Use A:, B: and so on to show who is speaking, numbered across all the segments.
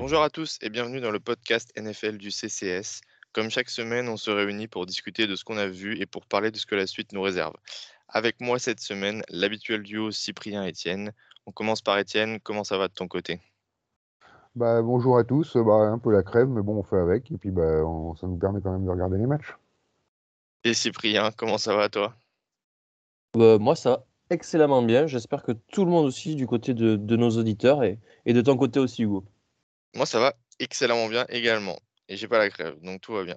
A: Bonjour à tous et bienvenue dans le podcast NFL du CCS. Comme chaque semaine, on se réunit pour discuter de ce qu'on a vu et pour parler de ce que la suite nous réserve. Avec moi cette semaine, l'habituel duo Cyprien-Étienne. On commence par Étienne, comment ça va de ton côté?
B: Bah, bonjour à tous, bah, un peu la crève, mais bon, on fait avec, et puis bah, on- ça nous permet quand même de regarder les matchs.
A: Et Cyprien, comment ça va toi?
C: Euh, moi, ça va excellemment bien. J'espère que tout le monde aussi, du côté de, de nos auditeurs et, et de ton côté aussi, Hugo.
A: Moi ça va excellemment bien également. Et j'ai pas la crève, donc tout va bien.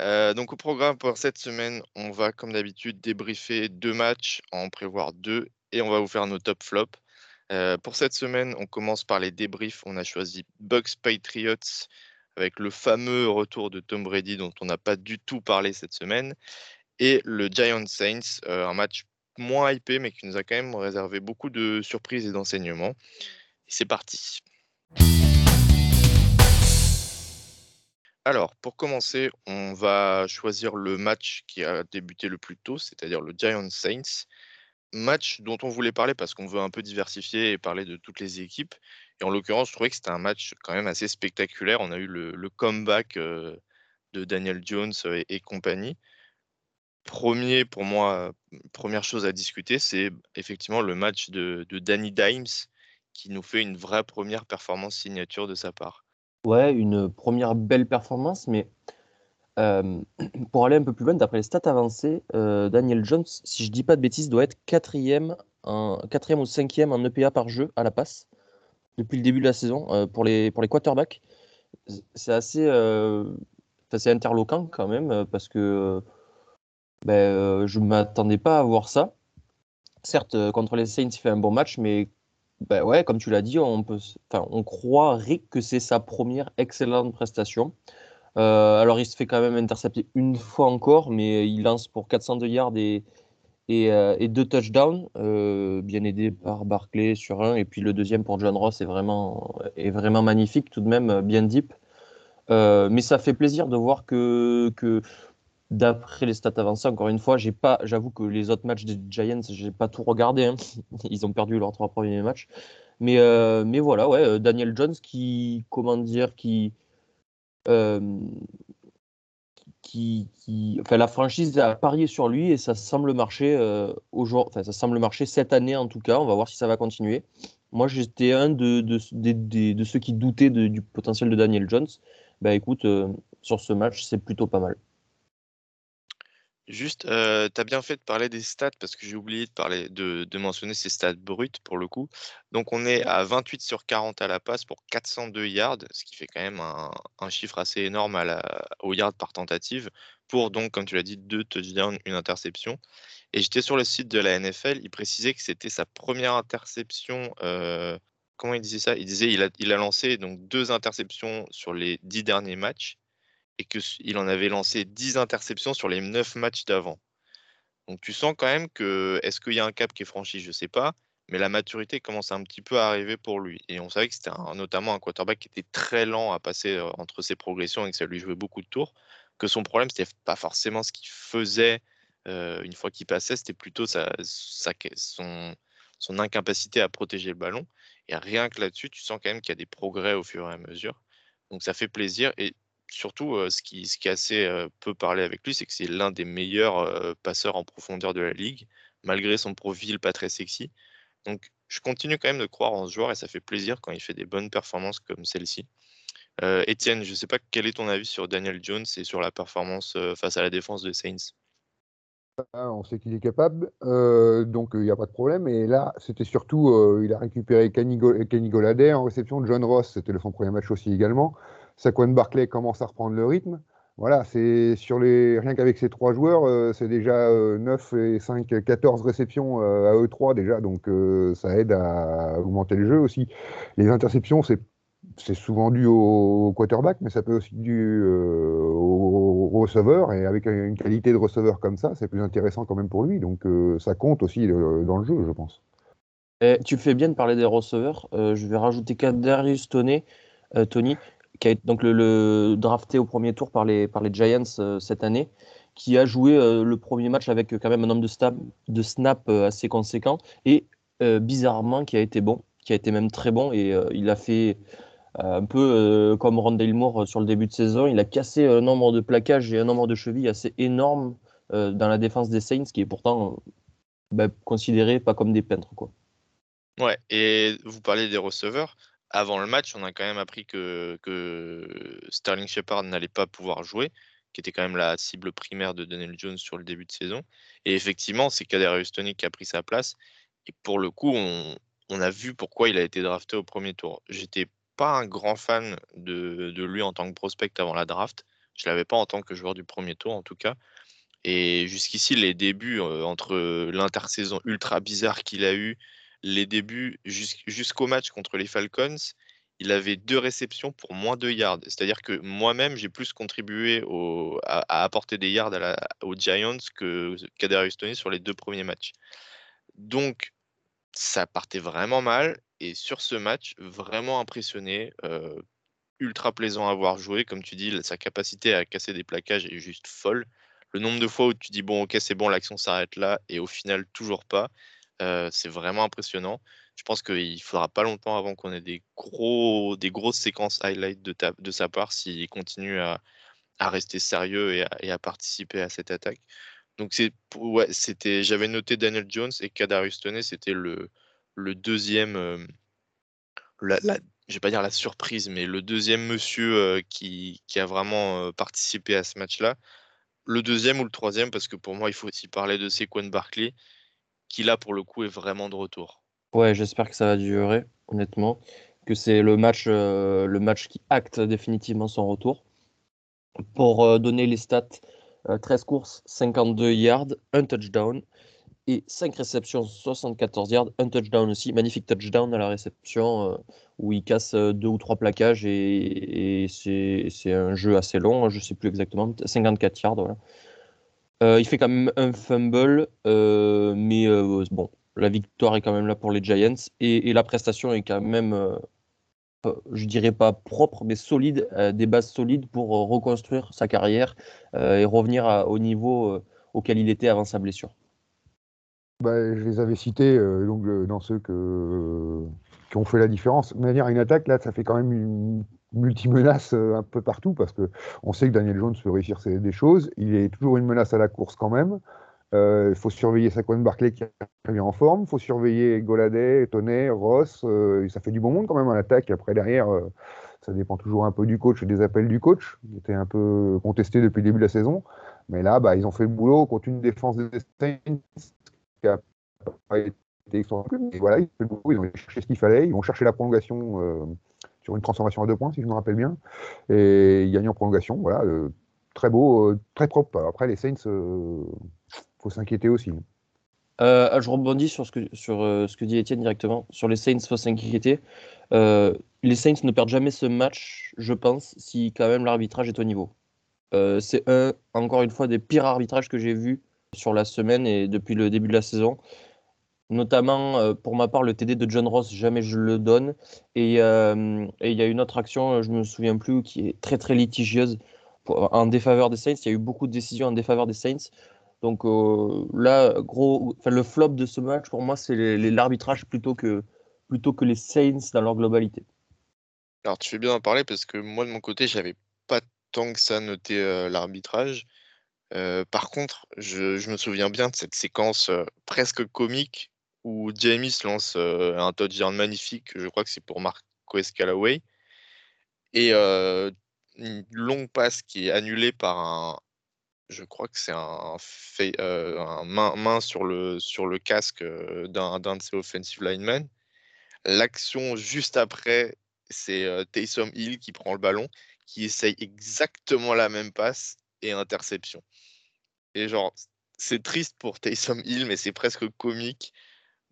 A: Euh, donc au programme pour cette semaine, on va comme d'habitude débriefer deux matchs, en prévoir deux, et on va vous faire nos top flops. Euh, pour cette semaine, on commence par les débriefs. On a choisi Bucks Patriots avec le fameux retour de Tom Brady dont on n'a pas du tout parlé cette semaine, et le Giants Saints, euh, un match moins hypé mais qui nous a quand même réservé beaucoup de surprises et d'enseignements. C'est parti. Alors, pour commencer, on va choisir le match qui a débuté le plus tôt, c'est-à-dire le Giants Saints. Match dont on voulait parler parce qu'on veut un peu diversifier et parler de toutes les équipes. Et en l'occurrence, je trouvais que c'était un match quand même assez spectaculaire. On a eu le, comeback euh, de Daniel Jones euh, et, compagnie. Premier, pour moi, première chose à discuter, c'est effectivement le match de Danny Dimes qui nous fait une vraie première performance signature de sa part.
C: Ouais, une première belle performance, mais euh, pour aller un peu plus loin, d'après les stats avancées, euh, Daniel Jones, si je dis pas de bêtises, doit être quatrième, en, quatrième ou cinquième en EPA par jeu à la passe depuis le début de la saison euh, pour, les, quarterbacks. C'est assez, euh, assez interloquant quand même euh, parce que euh, ben, euh, je ne m'attendais pas à voir ça. Certes, euh, contre les Saints, il fait un bon match, mais ben ouais, comme tu l'as dit, on, peut, on croirait que c'est sa première excellente prestation. Euh, alors, il se fait quand même intercepter une fois encore, mais il lance pour 402 yards et, et, euh, deux touchdowns, euh, bien aidé par Barclay sur un. Et puis le deuxième pour John Ross est vraiment, est vraiment magnifique, tout de même bien deep. Mais ça fait plaisir de voir que, que d'après les stats avancées, encore une fois, j'ai pas, j'avoue que les autres matchs des Giants, j'ai pas tout regardé. hein. Ils ont perdu leurs trois premiers matchs. Mais, euh, mais voilà, ouais, euh, Daniel Jones qui, comment dire, qui, euh, qui, qui, enfin, la franchise a parié sur lui et ça semble marcher aujourd'hui, enfin, ça semble marcher cette année en tout cas. On va voir si ça va continuer. Moi, j'étais un de, de, des- de ceux qui doutaient de- du potentiel de Daniel Jones. Bah écoute, sur ce match, c'est plutôt pas mal.
A: Juste, euh, tu as bien fait de parler des stats parce que j'ai oublié de, parler, de, de mentionner ces stats brutes pour le coup. Donc on est à 28 sur 40 à la passe pour 402 yards, ce qui fait quand même un, un chiffre assez énorme à la, au yard par tentative pour donc, comme tu l'as dit, deux touchdowns, une interception. Et j'étais sur le site de la NFL, il précisait que c'était sa première interception. euh, comment il disait ça? Il disait il a, il a lancé donc deux interceptions sur les dix derniers matchs et qu'il en avait lancé 10 interceptions sur les 9 matchs d'avant. Donc tu sens quand même que, est-ce qu'il y a un cap qui est franchi? Je ne sais pas, mais la maturité commence un petit peu à arriver pour lui. Et on savait que c'était notamment un quarterback qui était très lent à passer euh, entre ses progressions et que ça lui jouait beaucoup de tours. Que son problème, c'était pas forcément ce qu'il faisait euh, une fois qu'il passait, c'était plutôt sa- son, son incapacité à protéger le ballon. Et rien que là-dessus, tu sens quand même qu'il y a des progrès au fur et à mesure. Donc ça fait plaisir. Et surtout, ce, qui, ce qui est assez euh, peu parlé avec lui, c'est que c'est l'un des meilleurs passeurs en profondeur de la ligue, malgré son profil pas très sexy. Donc, je continue quand même de croire en ce joueur et ça fait plaisir quand il fait des bonnes performances comme celle-ci. Étienne, je ne sais pas quel est ton avis sur Daniel Jones et sur la performance face à la défense de Saints?
B: Ah, on sait qu'il est capable, donc il n'y a pas de problème. Et là, c'était surtout, il a récupéré Golladay en réception de John Ross, c'était le- son premier match aussi également. Saquon Barclay commence à reprendre le rythme. Voilà, c'est sur les rien qu'avec ces trois joueurs, euh, c'est déjà 9 et 5, 14 réceptions à eux trois déjà, donc ça aide à augmenter le jeu aussi. Les interceptions, c'est c'est souvent dû au quarterback, mais ça peut aussi être dû au, receveur. Et avec une qualité de receveur comme ça, c'est plus intéressant quand même pour lui. Donc ça compte aussi dans le jeu, je pense.
C: Tu fais bien de parler des receveurs. je vais rajouter Kadarius Tony, Tony qui a été donc le, drafté au premier tour par les, par les Giants euh, cette année, qui a joué euh, le premier match avec euh, quand même un nombre de, snap, de snap assez conséquent et bizarrement qui a été bon, qui a été même très bon et il a fait un peu comme Rondale Moore sur le début de saison, il a cassé un nombre de plaquages et un nombre de chevilles assez énorme dans la défense des Saints, qui est pourtant bah, considéré pas comme des peintres. Quoi.
A: Ouais, et vous parlez des receveurs avant le match, on a quand même appris que, Sterling Shepard n'allait pas pouvoir jouer, qui était quand même la cible primaire de Daniel Jones sur le début de saison. Et effectivement, c'est Kader Tony qui a pris sa place. Et pour le coup, on, a vu pourquoi il a été drafté au premier tour. J'étais pas un grand fan de, lui en tant que prospect avant la draft. Je l'avais pas en tant que joueur du premier tour, en tout cas. Et jusqu'ici, les débuts euh, entre l'intersaison ultra bizarre qu'il a eu, les débuts jusqu'au match contre les Falcons, il avait deux réceptions pour moins de yards. C'est-à-dire que moi-même, j'ai plus contribué à, apporter des yards aux Giants que Kadarius Tony sur les deux premiers matchs. Donc, ça partait vraiment mal. Et sur ce match, vraiment impressionné, euh, ultra plaisant à voir jouer. Comme tu dis, sa capacité à casser des plaquages est juste folle. Le nombre de fois où tu dis, bon, ok, c'est bon, l'action s'arrête là, et au final, toujours pas c'est vraiment impressionnant. Je pense qu'il ne faudra pas longtemps avant qu'on ait des, gros, des grosses séquences highlight de, sa part s'il continue à, rester sérieux et à, participer à cette attaque. Donc j'avais noté Daniel Jones et Kadarius Toney, c'était le, deuxième la, je vais pas dire la surprise mais le deuxième monsieur qui, qui, a vraiment participé à ce match-là. Le deuxième ou le troisième parce que pour moi il faut aussi parler de Sequan Barkley qui là pour le coup est vraiment de retour.
C: Ouais, j'espère que ça va durer, honnêtement, que c'est le match, euh, le match qui acte définitivement son retour. Pour euh, donner les stats, 13 euh, courses, 52 yards, un touchdown et 5 réceptions, 74 yards, un touchdown aussi, magnifique touchdown à la réception où il casse deux ou trois plaquages et, c'est un jeu assez long, je ne sais plus exactement, 54 yards. Voilà. Euh, il fait quand même un fumble, euh, mais euh, bon, la victoire est quand même là pour les Giants et, la prestation est quand même, je dirais pas propre, mais solide, des bases solides pour reconstruire sa carrière et revenir au niveau auquel il était avant sa blessure.
B: Bah, je les avais cités donc, dans ceux qui ont fait la différence. De manière, une attaque, là, ça fait quand même une multi-menace euh, un peu partout parce que on sait que Daniel Jones peut réussir des choses. Il est toujours une menace à la course quand même. Euh, il faut surveiller Saquon Barclay qui est en forme. Il faut surveiller Goladay, Toney, Ross. Euh, ça fait du bon monde quand même en attaque. Après, derrière, ça dépend toujours un peu du coach et des appels du coach. Il était un peu contesté depuis le début de la saison. Mais là, bah, ils ont fait le boulot contre une défense des Saints qui a pas été extraordinaire. ils ont cherché ce qu'il fallait. Ils vont chercher la prolongation sur une transformation à deux points, si je me rappelle bien. Et il gagne en prolongation. Voilà, euh, très beau, euh, très propre. Après, les Saints, il euh, faut s'inquiéter aussi.
C: je rebondis sur ce que, sur, ce que dit Étienne directement. Sur les Saints, il faut s'inquiéter. les Saints ne perdent jamais ce match, je pense, si quand même l'arbitrage est au niveau. c'est un, encore une fois, des pires arbitrages que j'ai vus sur la semaine et depuis le début de la saison notamment euh, pour ma part le TD de John Ross, jamais je le donne. Euh, et il y a une autre action, je ne me souviens plus, qui est très très litigieuse en défaveur des Saints. Il y a eu beaucoup de décisions en défaveur des Saints. Donc euh, là, gros, le flop de ce match pour moi, c'est l'arbitrage plutôt que, plutôt que les Saints dans leur globalité.
A: Alors tu fais bien d'en parler parce que moi de mon côté, j'avais pas tant que ça noté l'arbitrage. par contre, je, me souviens bien de cette séquence presque comique où James lance un touchdown magnifique, je crois que c'est pour Marco Callaway, et une longue passe qui est annulée par un, je crois que c'est un, un main, main, sur, le, sur le casque d'un de ses offensive linemen. L'action juste après, c'est Taysom Hill qui prend le ballon, qui essaye exactement la même passe et interception. Et genre, c'est triste pour Taysom Hill, mais c'est presque comique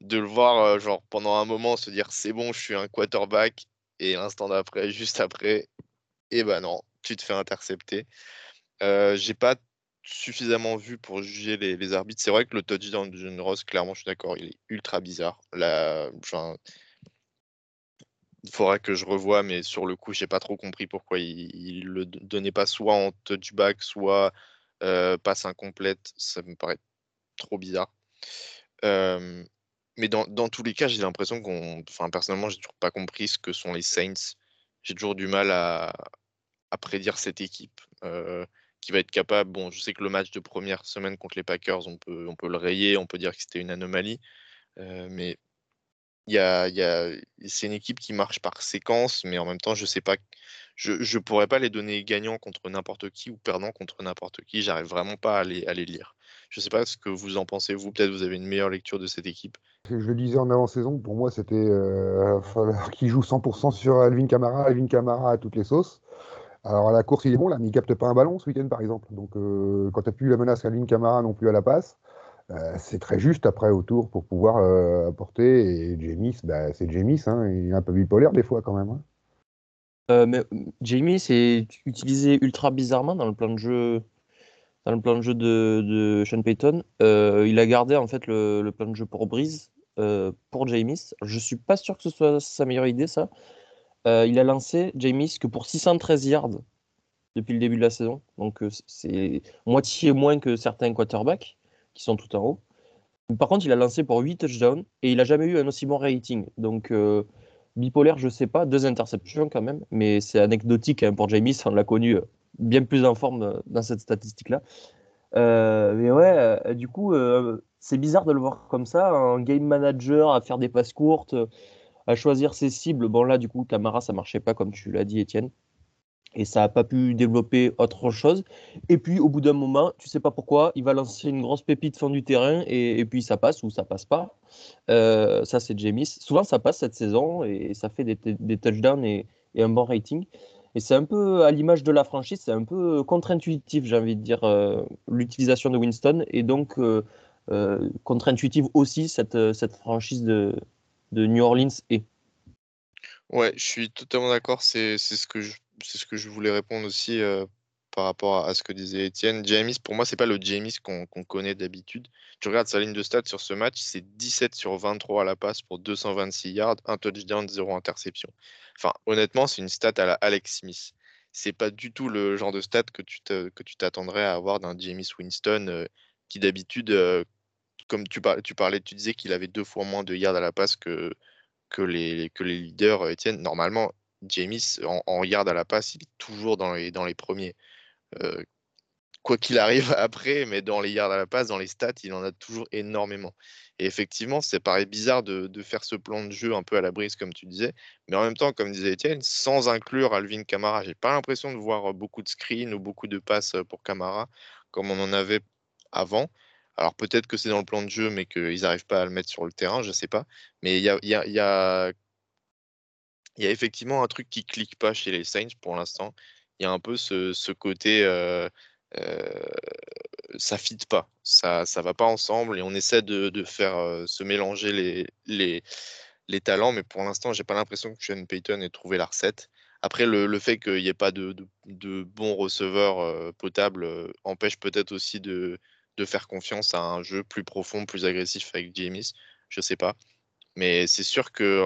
A: de le voir euh, genre pendant un moment se dire c'est bon, je suis un quarterback et l'instant d'après, juste après, et eh ben non, tu te fais intercepter. Euh, j'ai pas suffisamment vu pour juger les, arbitres. C'est vrai que le touchdown de John Ross, clairement, je suis d'accord, il est ultra bizarre. Là, il faudra que je revoie, mais sur le coup, j'ai pas trop compris pourquoi il, le donnait pas soit en touchback, soit euh, passe incomplète. Ça me paraît trop bizarre. Euh, mais dans, tous les cas, j'ai l'impression qu'on. Enfin, personnellement, j'ai toujours pas compris ce que sont les Saints. J'ai toujours du mal à, prédire cette équipe euh, qui va être capable. Bon, je sais que le match de première semaine contre les Packers, on peut, on peut le rayer, on peut dire que c'était une anomalie. mais y a, c'est une équipe qui marche par séquence, mais en même temps, je sais pas, je ne pourrais pas les donner gagnants contre n'importe qui ou perdants contre n'importe qui. J'arrive vraiment pas à les, à les lire. Je ne sais pas ce que vous en pensez, vous. Peut-être vous avez une meilleure lecture de cette équipe.
B: Je le disais en avant-saison, pour moi, c'était euh, qu'il joue 100% sur Alvin Kamara. Alvin Kamara à toutes les sauces. Alors à la course, il est bon là, mais il capte pas un ballon ce week-end, par exemple. Donc euh, quand tu n'as plus la menace Alvin Kamara non plus à la passe, euh, c'est très juste après autour pour pouvoir euh, apporter. Et James, bah, c'est James, hein, il est un peu bipolaire des fois quand même. Hein.
C: Euh, mais James est utilisé ultra bizarrement dans le plan de jeu, dans le plan de jeu de, Sean Payton. il a gardé en fait le, plan de jeu pour Breeze pour James. Je suis pas sûr que ce soit sa meilleure idée ça. il a lancé James que pour 613 yards depuis le début de la saison. Donc c'est moitié moins que certains quarterbacks qui sont tout en haut. Par contre, il a lancé pour 8 touchdowns et il n'a jamais eu un aussi bon rating. Donc, euh, bipolaire, je ne sais pas, deux interceptions quand même, mais c'est anecdotique hein, pour Jamie, on l'a connu euh, bien plus en forme euh, dans cette statistique-là. mais ouais, du coup, c'est bizarre de le voir comme ça, un game manager à faire des passes courtes, à choisir ses cibles. Bon, là, du coup, Camara, ça marchait pas, comme tu l'as dit, Étienne et ça n'a pas pu développer autre chose. Et puis, au bout d'un moment, tu sais pas pourquoi, il va lancer une grosse pépite fond du terrain et, puis ça passe ou ça passe pas. Euh, ça, c'est James. Souvent, ça passe cette saison et ça fait des, touchdowns et, un bon rating. Et c'est un peu à l'image de la franchise, c'est un peu contre-intuitif, j'ai envie de dire, euh, l'utilisation de Winston. Et donc, euh, contre-intuitive aussi cette, cette franchise de, de New Orleans est.
A: Ouais, je suis totalement d'accord. C'est ce ce que je voulais répondre aussi par rapport à, ce que disait Étienne. James, pour moi, c'est pas le James qu'on connaît d'habitude. Tu regardes sa ligne de stats sur ce match, c'est 17 sur 23 à la passe pour 226 yards, un touchdown, zéro interception. Enfin, honnêtement, c'est une stat à la Alex Smith. C'est pas du tout le genre de stat que tu t'attendrais à avoir d'un James Winston qui d'habitude, comme tu, tu parlais, tu disais qu'il avait deux fois moins de yards à la passe que, que, les, que les leaders, Étienne. Normalement, James, en, en, yard à la passe, il est toujours dans les, dans les premiers. Euh, quoi qu'il arrive après, mais dans les yards à la passe, dans les stats, il en a toujours énormément. Et effectivement, c'est paraît bizarre de, faire ce plan de jeu un peu à la brise, comme tu disais, mais en même temps, comme disait Étienne, sans inclure Alvin Kamara, j'ai pas l'impression de voir beaucoup de screens ou beaucoup de passes pour Kamara, comme on en avait avant. Alors peut-être que c'est dans le plan de jeu, mais qu'ils n'arrivent pas à le mettre sur le terrain, je ne sais pas. Mais il y a, y a effectivement un truc qui clique pas chez les Saints pour l'instant. Il y a un peu ce, côté, euh, euh, ça fit pas, ça ça va pas ensemble et on essaie de, faire euh, se mélanger les, les, les talents, mais pour l'instant, j'ai pas l'impression que Sean Payton ait trouvé la recette. Après, le, fait qu'il n'y ait pas de, de, bons receveurs potables empêche peut-être aussi de, de, faire confiance à un jeu plus profond, plus agressif avec James. Je sais pas. Mais c'est sûr que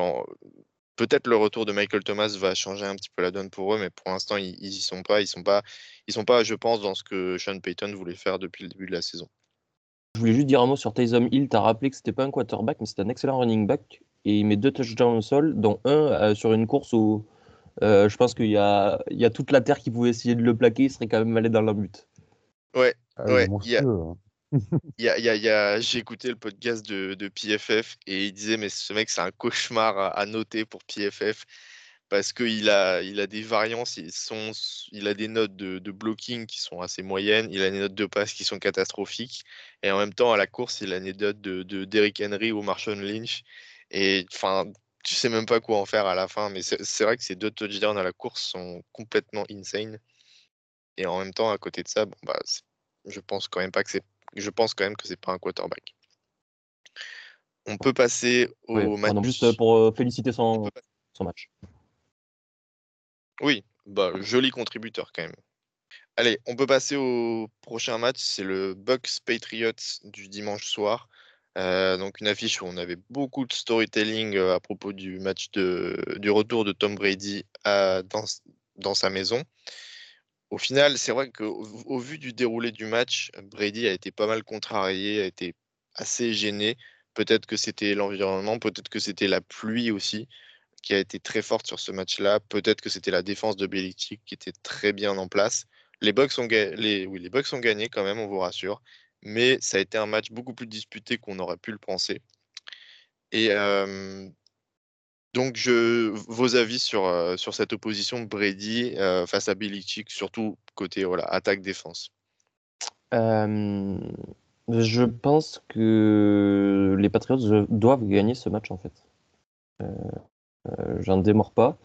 A: peut-être le retour de Michael Thomas va changer un petit peu la donne pour eux, mais pour l'instant, ils, n'y y sont pas. Ils sont pas, ils sont pas, je pense, dans ce que Sean Payton voulait faire depuis le début de la saison.
C: Je voulais juste dire un mot sur Taysom Hill. Tu as rappelé que c'était pas un quarterback, mais c'était un excellent running back. Et il met deux touchdowns au sol, dont un euh, sur une course où euh, je pense qu'il y a, il y a toute la terre qui pouvait essayer de le plaquer. Il serait quand même allé dans la but.
A: Ouais, ah ouais. y a, j'ai écouté le podcast de, PFF et il disait mais ce mec c'est un cauchemar à, noter pour PFF parce qu'il a, il a des variances, ils sont, il a des notes de, blocking qui sont assez moyennes, il a des notes de passe qui sont catastrophiques et en même temps à la course il a des notes de Derrick Henry ou Marshawn Lynch et enfin tu sais même pas quoi en faire à la fin. Mais c'est vrai que ces deux touchdowns à la course sont complètement insane. Et en même temps, à côté de ça, bon, bah, je pense quand même pas que c'est. Je pense quand même que c'est pas un quarterback. On peut passer au match.
C: juste pour euh, féliciter son, son match.
A: Oui, bah, joli contributeur quand même. Allez, on peut passer au prochain match. C'est le Bucks Patriots du dimanche soir. Euh, donc une affiche où on avait beaucoup de storytelling euh, à propos du match de, du retour de Tom Brady à, dans, dans, sa maison. Au final, c'est vrai qu'au au vu du déroulé du match, Brady a été pas mal contrarié, a été assez gêné. Peut-être que c'était l'environnement, peut-être que c'était la pluie aussi qui a été très forte sur ce match-là. Peut-être que c'était la défense de Belichick qui était très bien en place. Les Bucks ont, gagné quand même, on vous rassure mais ça a été un match beaucoup plus disputé qu'on aurait pu le penser. Et donc, vos avis sur, sur cette opposition de Brady face à Belichick, surtout côté voilà, attaque-défense
C: Je pense que les Patriots doivent gagner ce match en fait. J'en démords pas.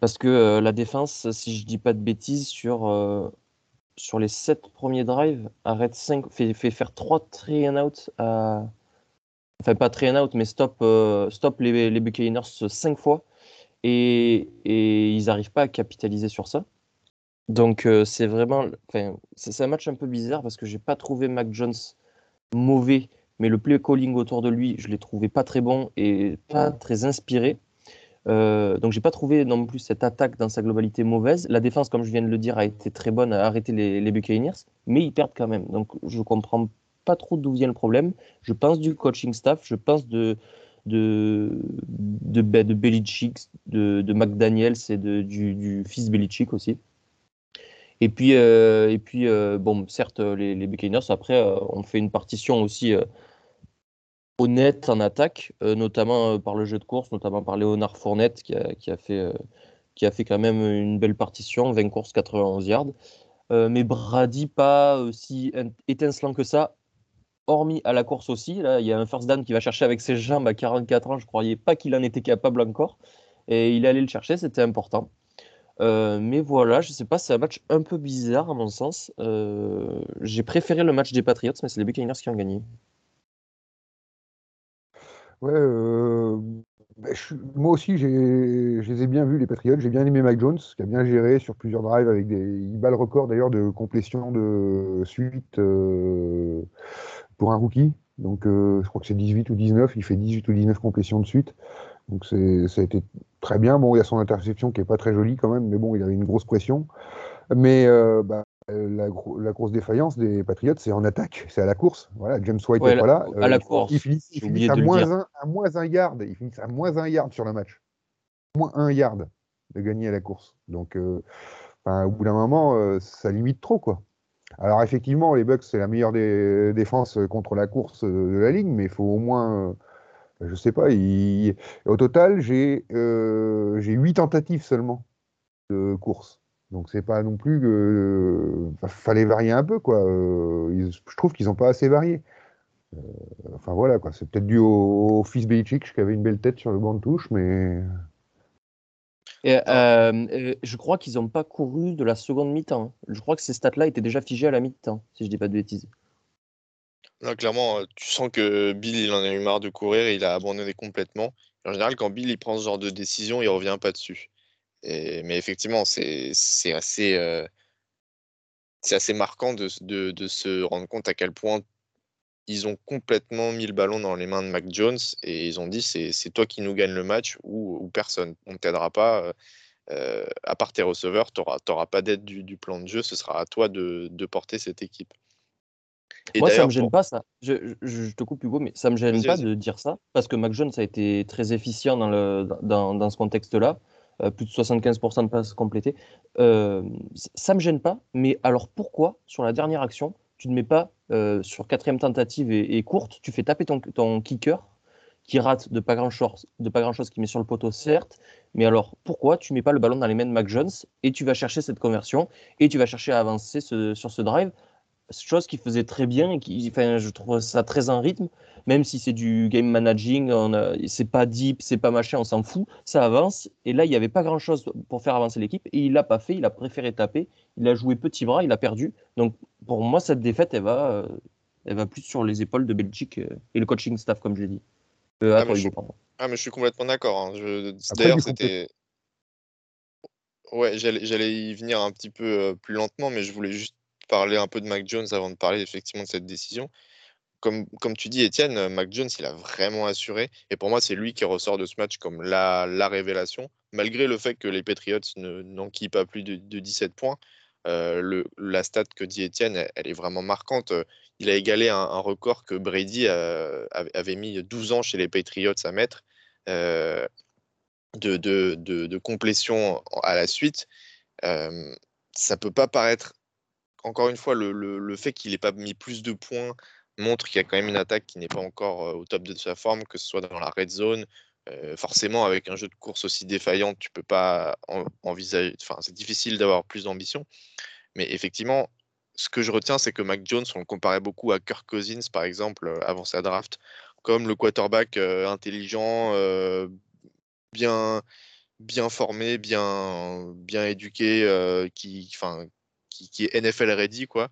C: Parce que la défense, si je dis pas de bêtises, sur sur les 7 premiers drives, arrête 5, fait, fait faire 3 three and out à. Enfin, pas three and out, mais stop, euh, stop les, les Buccaneers 5 fois. Et, et ils n'arrivent pas à capitaliser sur ça. Donc, euh, c'est vraiment. Enfin, c'est un match un peu bizarre parce que j'ai pas trouvé Mac Jones mauvais, mais le play calling autour de lui, je l'ai trouvé pas très bon et pas très inspiré. Euh, donc j'ai pas trouvé non plus cette attaque dans sa globalité mauvaise. La défense, comme je viens de le dire, a été très bonne à arrêter les, les Buccaneers, mais ils perdent quand même. Donc je comprends pas trop d'où vient le problème. Je pense du coaching staff, je pense de de de, de Belichick, de, de McDaniels et de, du, fils Belichick aussi. Et puis, euh, et puis euh, bon, certes, les, les Buccaneers, après, euh, ont fait une partition aussi euh, honnête en attaque, euh, notamment euh, par le jeu de course, notamment par Léonard Fournette qui a, qui a, fait, euh, qui a fait quand même une belle partition, 20 courses, 91 yards. mais Brady pas aussi étincelant que ça, hormis à la course aussi. Là, il y a un first down qui va chercher avec ses jambes à 44 ans. Je ne croyais pas qu'il en était capable encore. Et il allait le chercher, c'était important. mais voilà, je sais pas, c'est un match un peu bizarre à mon sens. J'ai préféré le match des Patriots, mais c'est les Buccaneers qui ont gagné.
B: Ouais, euh, bah, moi aussi, je les ai bien vus, les Patriots. J'ai bien aimé Mike Jones, qui a bien géré sur plusieurs drives avec des. Il bat le record d'ailleurs de complétion de suite euh, pour un rookie. Donc, euh, je crois que c'est 18 ou 19. Il fait 18 ou 19 complétions de suite. Donc, ça a été très bien. Bon, il y a son interception qui est pas très jolie quand même, mais bon, il avait une grosse pression. Mais bah, euh, la, la, grosse défaillance des Patriots, c'est en attaque, c'est à la course. Voilà, James White n'est pas là.
C: à la euh, course.
B: Il finit, à, moins un, à moins un yard. Il finit à moins un yard sur le match. Moins un yard de gagner à la course. Donc, euh, au bout d'un moment, ça limite trop, quoi. Alors, effectivement, les Bucks, c'est la meilleure des défenses contre la course de la ligne, mais il faut au moins. je sais pas. Au total, j'ai euh, 8 tentatives seulement de course. Donc c'est pas non plus que fallait varier un peu quoi. Euh, je trouve qu'ils n'ont pas assez varié. Euh, enfin voilà quoi. C'est peut-être dû au, fils Belichick qui avait une belle tête sur le banc de touche, mais.
C: Et, euh, je crois qu'ils n'ont pas couru de la seconde mi-temps. Je crois que ces stats-là étaient déjà figés à la mi-temps, si je dis pas de bêtises.
A: Clairement, tu sens que Bill, il en a eu marre de courir, il a abandonné complètement. En général, quand Bill il prend ce genre de décision, il revient pas dessus mais effectivement, c'est assez, euh, assez marquant de, de, de, se rendre compte à quel point ils ont complètement mis le ballon dans les mains de Mac Jones et ils ont dit c'est toi qui nous gagne le match ou, ou personne. On ne t'aidera pas. Euh, euh, à part tes receveurs, tu n'auras pas d'aide du, du, plan de jeu. Ce sera à toi de, de porter cette équipe.
C: Et Moi, ça ne me gêne pas, ça. Je, je, te coupe, Hugo, mais ça ne me gêne pas de dire ça, parce que Mac Jones a été très efficient dans, le, dans, dans ce contexte-là. Euh, plus de 75% de passes complétées. Euh, ça me gêne pas, mais alors pourquoi, sur la dernière action, tu ne mets pas euh, sur quatrième tentative et, courte, tu fais taper ton, kicker qui rate de pas grand chose, de pas grand chose, qui met sur le poteau, certes. Mais alors, pourquoi tu mets pas le ballon dans les mains de Mac Jones et tu vas chercher cette conversion et tu vas chercher à avancer sur ce drive chose qu'il faisait très bien et qui, enfin, je trouve ça très en rythme, même si c'est du game managing, c'est pas deep, c'est pas machin, on s'en fout, ça avance. Et là, il n'y avait pas grand chose pour faire avancer l'équipe et il l'a pas fait, il a préféré taper, il a joué petit bras, il a perdu. Donc pour moi, cette défaite, elle va, euh, elle va plus sur les épaules de Belgique euh, et le coaching staff, comme j'ai dit.
A: Euh, ah, mais je... ah, mais je suis complètement d'accord. Hein. D'ailleurs, c'était. Ouais, j'allais y venir un petit peu plus lentement, mais je voulais juste parler un peu de Mac Jones avant de parler effectivement de cette décision. Comme, comme tu dis, Étienne, Mac Jones, il a vraiment assuré. Et pour moi, c'est lui qui ressort de ce match comme la, la révélation, malgré le fait que les Patriots n'enquillent pas plus de, de 17 points. le, la stat que dit Étienne, elle, est vraiment marquante. Il a égalé un, record que Brady avait mis 12 ans chez les Patriots à mettre de, de, de, complétion à la suite. Euh, ça peut pas paraître encore une fois, le, fait qu'il n'ait pas mis plus de points montre qu'il y a quand même une attaque qui n'est pas encore au top de sa forme, que ce soit dans la red zone. forcément, avec un jeu de course aussi défaillant, tu peux pas envisager. Enfin, c'est difficile d'avoir plus d'ambition. Mais effectivement, ce que je retiens, c'est que Mac Jones, on le comparait beaucoup à Kirk Cousins, par exemple, avant sa draft, comme le quarterback intelligent, bien, bien formé, bien, bien éduqué, qui, enfin, qui, est NFL ready, quoi,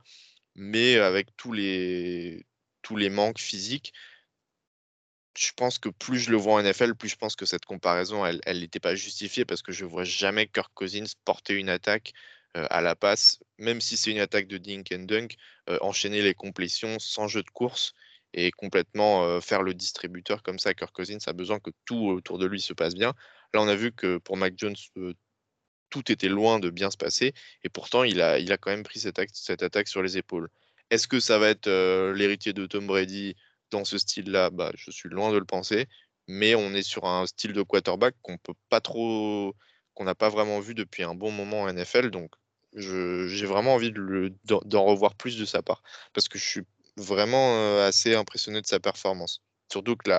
A: mais avec tous les, tous les manques physiques. Je pense que plus je le vois en NFL, plus je pense que cette comparaison, elle n'était pas justifiée parce que je vois jamais Kirk Cousins porter une attaque à la passe, même si c'est une attaque de dink and dunk, enchaîner les complétions sans jeu de course et complètement faire le distributeur comme ça. Kirk Cousins a besoin que tout autour de lui se passe bien. Là, on a vu que pour Mac Jones, tout était loin de bien se passer. Et pourtant, il a, quand même pris cette, attaque sur les épaules. Est-ce que ça va être l'héritier de Tom Brady dans ce style-là? Bah, Je suis loin de le penser. Mais on est sur un style de quarterback qu'on peut pas trop, n'a pas vraiment vu depuis un bon moment en NFL. Donc, j'ai vraiment envie d'en revoir plus de sa part parce que je suis vraiment assez impressionné de sa performance. Surtout que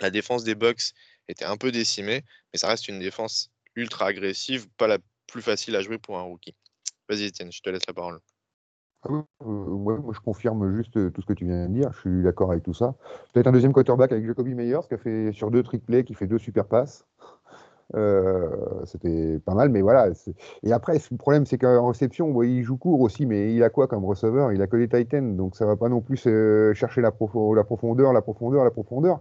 A: la défense des Bucks était un peu décimée, mais ça reste une défense ultra agressive, pas la plus facile à jouer pour un rookie. Vas-y, Étienne, je te laisse la parole.
B: Ah euh, moi, je confirme juste euh, tout ce que tu viens de dire. Je suis d'accord avec tout ça. Peut-être un deuxième quarterback avec Jacoby Meyers qui a fait sur deux trick plays, qui fait deux super passes. Euh, c'était pas mal, mais voilà. Et après, le problème, c'est qu'en réception, il joue court aussi, mais il a quoi comme receveur? Il a que des Titans, donc ça va pas non plus chercher la, la profondeur, la profondeur, la profondeur.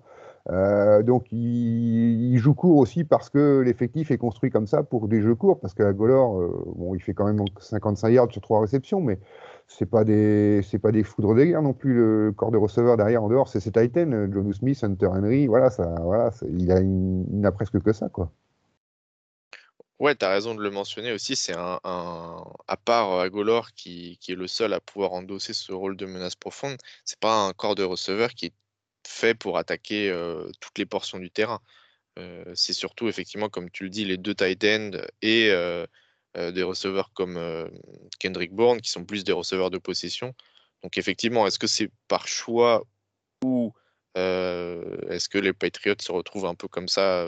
B: Euh, donc il, joue court aussi parce que l'effectif est construit comme ça pour des jeux courts, parce qu'à Golor, euh, bon, il fait quand même 55 yards sur trois réceptions, mais c'est pas des c'est pas des foudres de guerre non plus le corps de receveur derrière en dehors, c'est ses Titan, John Smith, Hunter Henry, voilà ça, voilà, il a n'a presque que ça quoi.
A: Ouais, tu as raison de le mentionner aussi. C'est un, à part Agolor qui, qui est le seul à pouvoir endosser ce rôle de menace profonde, c'est pas un corps de receveur qui est fait pour attaquer toutes les portions du terrain. c'est surtout, effectivement, comme tu le dis, les deux tight ends et des receveurs comme Kendrick Bourne, qui sont plus des receveurs de possession. Donc, effectivement, est-ce que c'est par choix ou est-ce que les Patriots se retrouvent un peu comme ça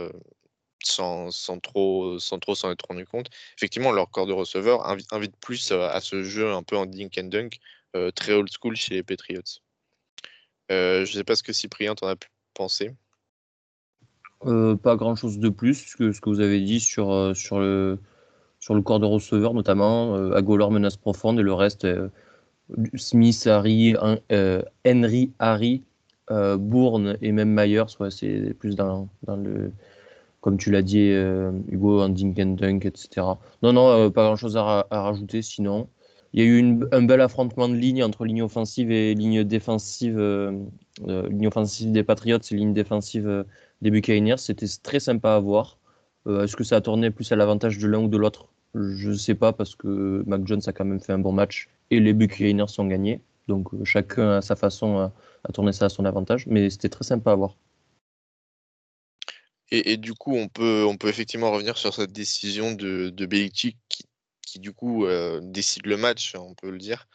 A: sans, trop s'en être rendu compte? Effectivement, leur corps de receveur invite, plus à, ce jeu un peu en dink and dunk, très old school chez les Patriots. Euh, je ne sais pas ce que Cyprien t'en a pu penser.
C: Euh, pas grand chose de plus que ce que vous avez dit sur, euh, sur, le, sur le corps de receveur, notamment Agolor menace profonde et le reste Smith, Harry, Henry, Harry, Bourne et même Myers. c'est plus dans, dans, le. Comme tu l'as dit, Hugo, en dink and dunk, etc. Non, non, pas grand chose à, à rajouter sinon. Il y a eu un bel affrontement de lignes entre ligne offensive et ligne défensive, euh, euh, ligne offensive des Patriots et ligne défensive euh, des Buccaneers. C'était très sympa à voir. Est-ce que ça a tourné plus à l'avantage de l'un ou de l'autre? Je ne sais pas parce que Mac Jones a quand même fait un bon match et les Buccaneers sont gagnés. Donc chacun à sa façon a, tourné ça à son avantage. Mais c'était très sympa à voir.
A: Et, du coup, on peut, on peut effectivement revenir sur cette décision de, de Belichick qui du coup décide le match, on peut le dire,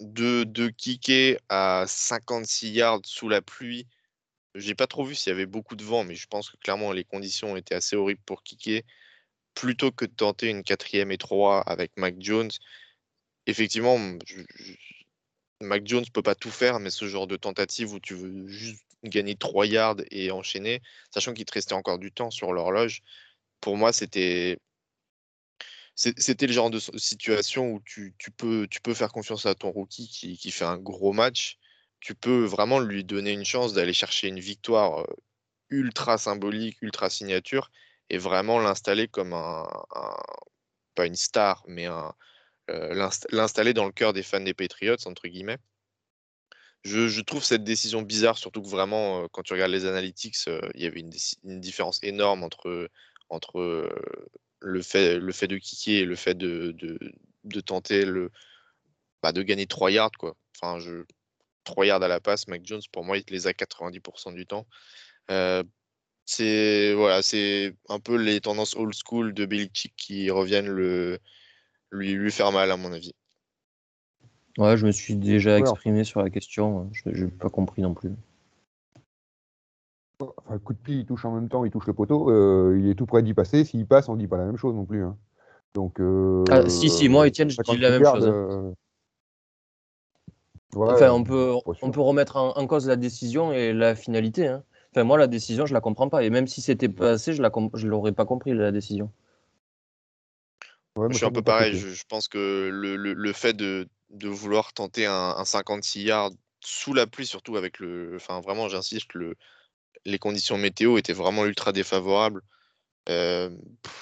A: de, kicker à 56 yards sous la pluie. J'ai pas trop vu s'il y avait beaucoup de vent, mais je pense que clairement les conditions étaient assez horribles pour kicker. Plutôt que de tenter une quatrième et trois avec Mac Jones, effectivement, Mac Jones peut pas tout faire, mais ce genre de tentative où tu veux juste gagner 3 yards et enchaîner, sachant qu'il te restait encore du temps sur l'horloge, pour moi, c'était c'était le genre de situation où tu, peux, faire confiance à ton rookie qui, qui, fait un gros match. Tu peux vraiment lui donner une chance d'aller chercher une victoire ultra symbolique, ultra signature, et vraiment l'installer comme un, pas une star, mais un, l'installer dans le cœur des fans des Patriots, entre guillemets. Je, trouve cette décision bizarre, surtout que vraiment, quand tu regardes les analytics, il y avait une, une, différence énorme entre, entre le, fait, le fait de kicker et le fait de, de, tenter le, bah, de gagner 3 yards. Quoi. Enfin, je, 3 yards à la passe, Mac Jones, pour moi, il les a 90% du temps. c'est voilà, c'est un peu les tendances old school de Belichick qui reviennent le, lui, lui faire mal, à mon avis.
C: Ouais, je me suis déjà exprimé sur la question. Je n'ai pas compris non plus.
B: Enfin, coup de pied, il touche en même temps, il touche le poteau. Euh, il est tout près d'y passer. S'il passe, on ne dit pas la même chose non plus. Hein. Donc, euh,
C: ah, si, si, moi, Étienne, je dis la même chose. Hein. Euh, enfin, on peut, on peut remettre en, cause la décision et la finalité. Hein. Enfin, moi, la décision, je la comprends pas. Et même si c'était passé, je ne l'aurais pas compris, la décision.
A: je suis un peu pareil. Je, pense que le, le, fait de, de, vouloir tenter un, un, 56 yards sous la pluie, surtout avec le. Enfin, vraiment, j'insiste, le, les conditions météo étaient vraiment ultra défavorables.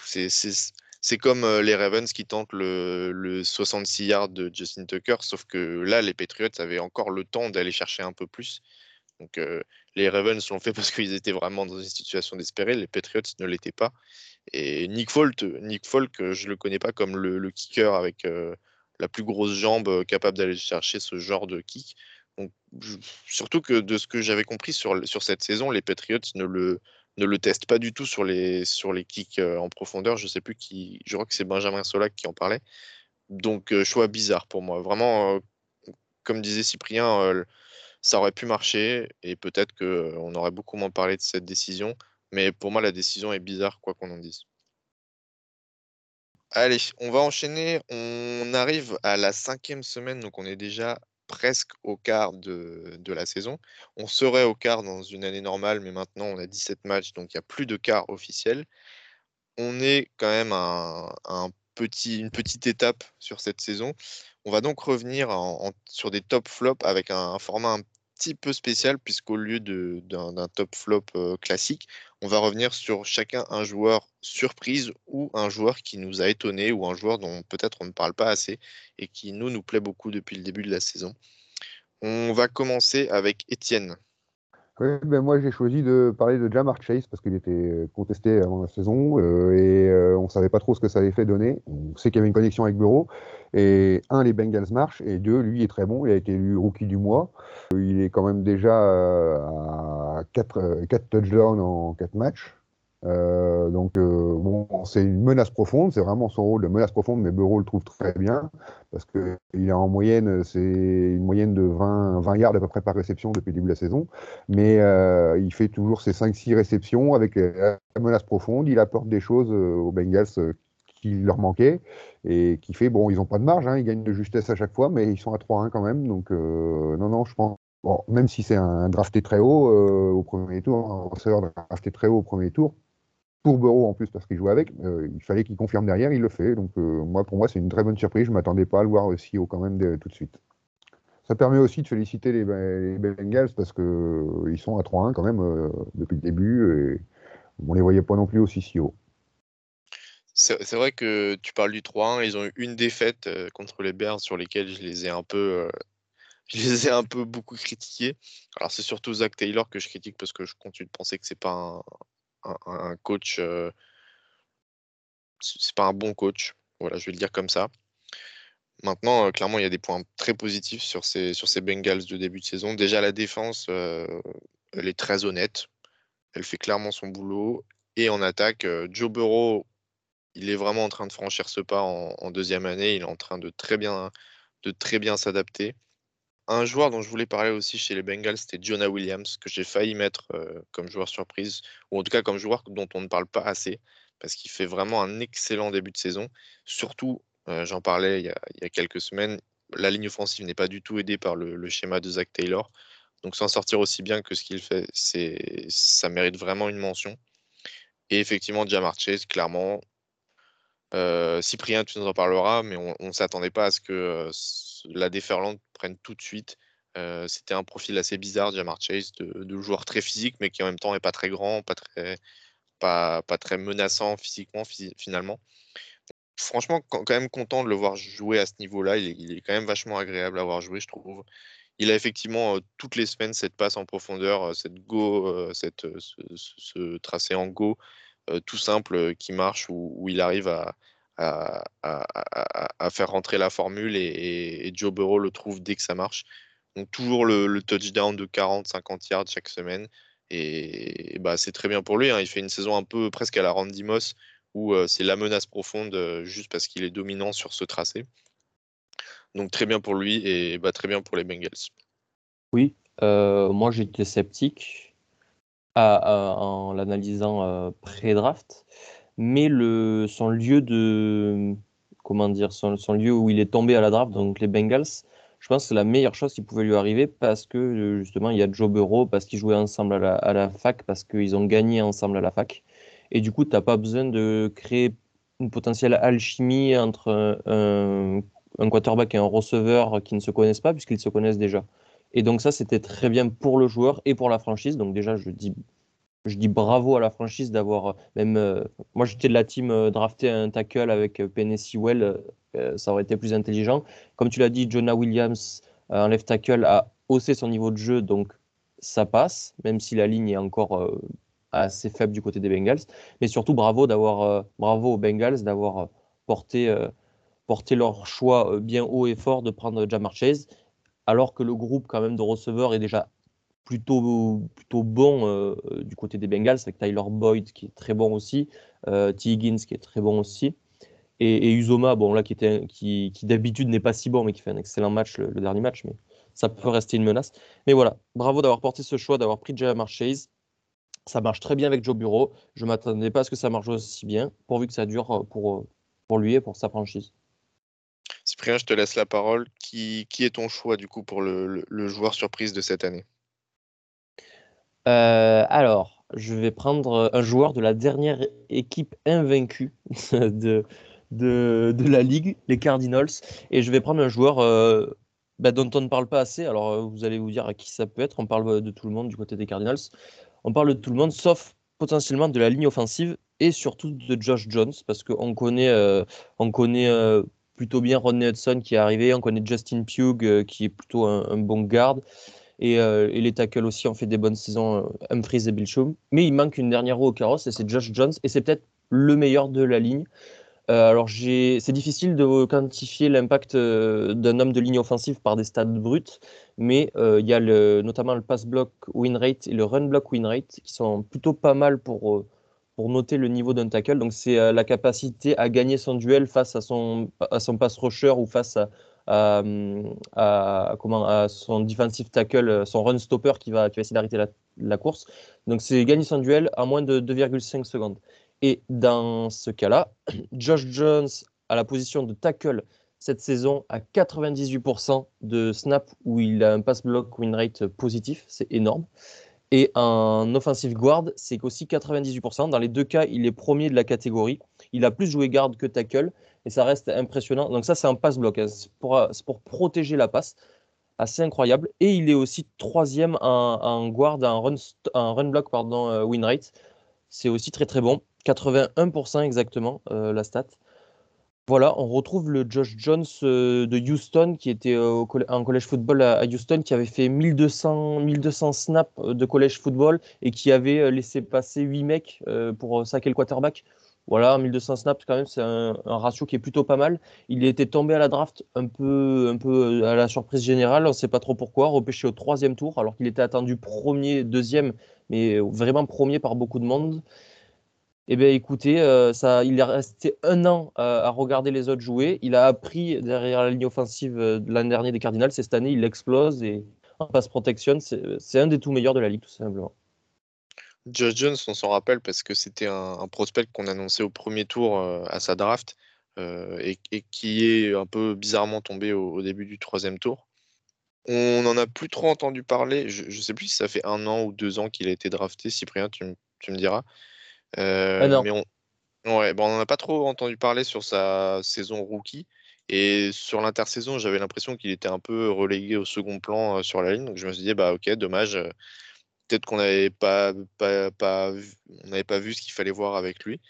A: c'est comme les Ravens qui tentent le, 66 yards de Justin Tucker, sauf que là, les Patriots avaient encore le temps d'aller chercher un peu plus. Donc les Ravens l'ont fait parce qu'ils étaient vraiment dans une situation désespérée, les Patriots ne l'étaient pas. Et Nick Folk, Nick Folk je ne le connais pas comme le, kicker avec la plus grosse jambe capable d'aller chercher ce genre de kick surtout que de ce que j'avais compris sur, sur cette saison, les Patriots ne le, ne le testent pas du tout sur les, sur les kicks euh, en profondeur. Je sais plus qui, je crois que c'est Benjamin Solac qui en parlait. Donc, euh, choix bizarre pour moi. Vraiment, euh, comme disait Cyprien, ça aurait pu marcher et peut-être qu'on aurait beaucoup moins parlé de cette décision. Mais pour moi, la décision est bizarre, quoi qu'on en dise. Allez, on va enchaîner. On arrive à la cinquième semaine, donc on est déjà presque au quart de, la saison. On serait au quart dans une année normale, mais maintenant on a 17 matchs, donc il n'y a plus de quart officiel. On est quand même à une petite étape sur cette saison. On va donc revenir sur des top flops avec un, format un petit peu spécial, puisqu'au lieu d'un top flop classique, on va revenir sur chacun un joueur surprise ou un joueur qui nous a étonné ou un joueur dont peut-être on ne parle pas assez et qui nous nous plaît beaucoup depuis le début de la saison. On va commencer avec Étienne.
B: ben moi j'ai choisi de parler de Jamar Chase parce qu'il était contesté avant la saison et on ne savait pas trop ce que ça avait fait donner. On sait qu'il y avait une connexion avec Bureau et un, les Bengals marchent et deux, lui est très bon. Il a été élu rookie du mois. Il est quand même déjà euh, à 4, 4 touchdowns en 4 matchs. Euh, donc, euh, bon, c'est une menace profonde, c'est vraiment son rôle de menace profonde, mais Bureau le trouve très bien parce qu'il a en moyenne, c'est une moyenne de 20, 20 yards à peu près par réception depuis le début de la saison, mais euh, il fait toujours ses 5-6 réceptions avec la menace profonde, il apporte des choses aux Bengals qui leur manquaient et qui fait, bon, ils n'ont pas de marge, hein, ils gagnent de justesse à chaque fois, mais ils sont à 3-1 quand même, donc non, non, je pense. Bon, même si c'est un drafté très haut au premier tour, un receveur drafté très haut au premier tour, pour Bureau en plus parce qu'il joue avec. Euh, il fallait qu'il confirme derrière, il le fait. Donc euh, moi, pour moi, c'est une très bonne surprise. Je ne m'attendais pas à le voir aussi haut quand même tout de suite. Ça permet aussi de féliciter les, Bengals parce qu'ils euh, sont à 3-1 quand même depuis le début et on ne les voyait pas non plus aussi si haut.
A: C'est vrai que tu parles du 3-1, ils ont eu une défaite contre les Bears sur lesquelles je les ai un peu je les ai un peu beaucoup critiqués. Alors c'est surtout Zach Taylor que je critique parce que je continue de penser que c'est pas un, coach. Euh, c'est pas un bon coach. Voilà, je vais le dire comme ça. Maintenant, clairement, il y a des points très positifs sur ces, sur ces Bengals de début de saison. Déjà, la défense, elle est très honnête. Elle fait clairement son boulot. Et en attaque, Joe Burrow, il est vraiment en train de franchir ce pas en, deuxième année. Il est en train de très bien, de très bien s'adapter. Un joueur dont je voulais parler aussi chez les Bengals, c'était Jonah Williams, que j'ai failli mettre euh, comme joueur surprise, ou en tout cas comme joueur dont on ne parle pas assez, parce qu'il fait vraiment un excellent début de saison. Surtout, euh, j'en parlais il y, a, quelques semaines, la ligne offensive n'est pas du tout aidée par le, schéma de Zach Taylor. Donc s'en sortir aussi bien que ce qu'il fait, ça mérite vraiment une mention. Et effectivement, Jamar Chase, clairement, euh, Cyprien, tu nous en parleras, mais on ne s'attendait pas à ce que euh, la déferlante prenne tout de suite. Euh, c'était un profil assez bizarre, Jamar Chase, de, joueur très physique, mais qui en même temps n'est pas très grand, pas très, pas, très menaçant physiquement, finalement. Franchement, quand, même content de le voir jouer à ce niveau-là. Il, est quand même vachement agréable à voir jouer, je trouve. Il a effectivement toutes les semaines cette passe en profondeur, cette go, cette, ce, tracé en go tout simple qui marche où, il arrive à, faire rentrer la formule et, Joe Burrow le trouve dès que ça marche. Donc toujours le, touchdown de 40-50 yards chaque semaine. Et, bah, c'est très bien pour lui. Hein. Il fait une saison un peu presque à la Randy Moss où c'est la menace profonde juste parce qu'il est dominant sur ce tracé. Donc très bien pour lui et bah, très bien pour les Bengals.
C: Oui, moi j'étais sceptique en l'analysant pré-draft, mais le, son lieu de comment dire son, lieu où il est tombé à la draft, donc les Bengals, je pense que c'est la meilleure chose qui pouvait lui arriver parce que justement il y a Joe Burrow, parce qu'ils jouaient ensemble à la, à la fac, parce qu'ils ont gagné ensemble à la fac. Et du coup, tu n'as pas besoin de créer une potentielle alchimie entre un, quarterback et un receveur qui ne se connaissent pas, puisqu'ils se connaissent déjà. Et donc ça, c'était très bien pour le joueur et pour la franchise. Donc déjà, je dis, je dis bravo à la franchise d'avoir même... Euh, moi, j'étais de la team euh, drafter un tackle avec euh, Penny Sewell. ça aurait été plus intelligent. Comme tu l'as dit, Jonah Williams, un left tackle, a haussé son niveau de jeu. Donc ça passe, même si la ligne est encore assez faible du côté des Bengals. Mais surtout, bravo, euh, bravo aux Bengals d'avoir euh, porté, euh, porté leur choix bien haut et fort de prendre Jamar Chase, alors que le groupe quand même de receveurs est déjà plutôt, plutôt bon du côté des Bengals, avec Tyler Boyd qui est très bon aussi, T. Higgins qui est très bon aussi. Et, Uzoma, bon là qui, qui, d'habitude n'est pas si bon, mais qui fait un excellent match le, dernier match, mais ça peut rester une menace. Mais voilà, bravo d'avoir porté ce choix, d'avoir pris Jamar Chase. Ça marche très bien avec Joe Bureau. Je ne m'attendais pas à ce que ça marche aussi bien, pourvu que ça dure euh, pour, euh, pour lui et pour sa franchise.
A: Cyprien, je te laisse la parole. Qui, qui est ton choix du coup pour le, le, joueur surprise de cette année?
C: Euh, Alors, je vais prendre un joueur de la dernière équipe invaincue de, de, de la ligue, les Cardinals, et je vais prendre un joueur bah, dont on ne parle pas assez. Alors, vous allez vous dire à qui ça peut être. On parle de tout le monde du côté des Cardinals on parle de tout le monde, sauf potentiellement de la ligne offensive et surtout de Josh Jones, parce qu'on connaît, euh, on connaît euh, plutôt bien Rodney Hudson qui est arrivé, on connaît Justin Pugh euh, qui est plutôt un, bon garde, et, les tackles aussi ont fait des bonnes saisons, Humphries et Bilchum. Mais il manque une dernière roue au carrosse, et c'est Josh Jones, et c'est peut-être le meilleur de la ligne. Euh, alors, c'est difficile de quantifier l'impact euh, d'un homme de ligne offensive par des stats bruts, mais euh, il y a notamment le pass block win rate et le run block win rate qui sont plutôt pas mal pour, pour noter le niveau d'un tackle. Donc, c'est la capacité à gagner son duel face à son, pass rusher ou face à, son defensive tackle, son run stopper qui va, qui va essayer d'arrêter la, la, course. Donc, c'est gagner son duel à moins de 2,5 secondes. Et dans ce cas-là, Josh Jones à la position de tackle cette saison à 98% de snap où il a un pass block win rate positif, c'est énorme. Et en offensive guard, c'est aussi 98%. Dans les deux cas, il est premier de la catégorie. Il a plus joué guard que tackle et ça reste impressionnant. Donc ça, c'est un pass block. Hein. C'est pour, protéger la passe. Assez incroyable. Et il est aussi troisième en, guard, en run, en run block pardon, euh, win rate. C'est aussi très très bon. 81% exactement, euh, la stat. Voilà, on retrouve le Josh Jones euh, de Houston qui était euh, en collège football à, Houston, qui avait fait 1200, 1200 snaps de collège football et qui avait laissé passer 8 mecs pour saquer le quarterback. Voilà, 1200 snaps, quand même, c'est un, ratio qui est plutôt pas mal. Il était tombé à la draft un peu, un peu à la surprise générale, on ne sait pas trop pourquoi, repêché au troisième tour, alors qu'il était attendu premier, deuxième, mais vraiment premier par beaucoup de monde. Eh bien, écoutez, euh, ça, il est resté un an à, regarder les autres jouer. Il a appris derrière la ligne offensive euh, de l'année dernière des Cardinals. Cette année, il explose et en pass protection, c'est un des tout meilleurs de la ligue, tout simplement.
A: Josh Jones, on s'en rappelle parce que c'était un, prospect qu'on annonçait au premier tour euh, à sa draft. et, qui est un peu bizarrement tombé au, début du troisième tour. On n'en a plus trop entendu parler. Je ne sais plus si ça fait un an ou deux ans qu'il a été drafté. Cyprien, tu, me diras.
C: Ah non.
A: Mais on, ouais, bon, on n'en a pas trop entendu parler sur sa saison rookie. Et sur l'intersaison, j'avais l'impression qu'il était un peu relégué au second plan sur la ligne. Donc je me suis dit, bah ok, dommage. Peut-être qu'on n'avait pas, pas, pas, on pas vu ce qu'il fallait voir avec lui.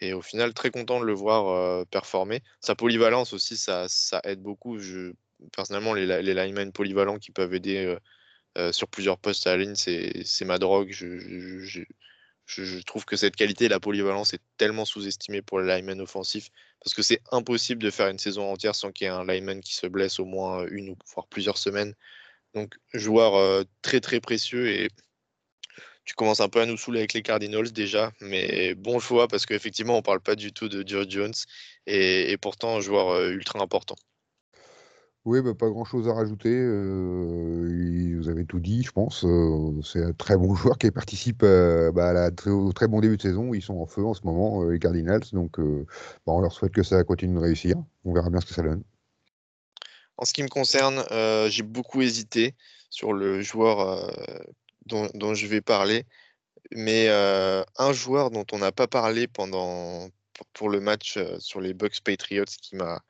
A: Et au final, très content de le voir performer. Sa polyvalence aussi, ça, ça aide beaucoup. Je, personnellement, les, les linemen polyvalents qui peuvent aider sur plusieurs postes à la ligne, c'est ma drogue. Je, je, trouve que cette qualité, la polyvalence, est tellement sous-estimée pour les linemen offensifs parce que c'est impossible de faire une saison entière sans qu'il y ait un lineman qui se blesse au moins une ou voire plusieurs semaines. Donc, joueur très très précieux et tu commences un peu à nous saouler avec les Cardinals déjà, mais bon choix parce qu'effectivement, on parle pas du tout de Joe Jones et, pourtant un joueur ultra important.
B: Oui, bah, pas grand-chose à rajouter. vous avez tout dit, je pense. c'est un très bon joueur qui participe bah, à la, au très bon début de saison. Ils sont en feu en ce moment, les Cardinals. Donc, bah, on leur souhaite que ça continue de réussir. On verra bien ce que ça donne.
A: En ce qui me concerne, j'ai beaucoup hésité sur le joueur dont, je vais parler. Mais un joueur dont on n'a pas parlé pendant pour, le match sur les Bucks Patriots qui m'a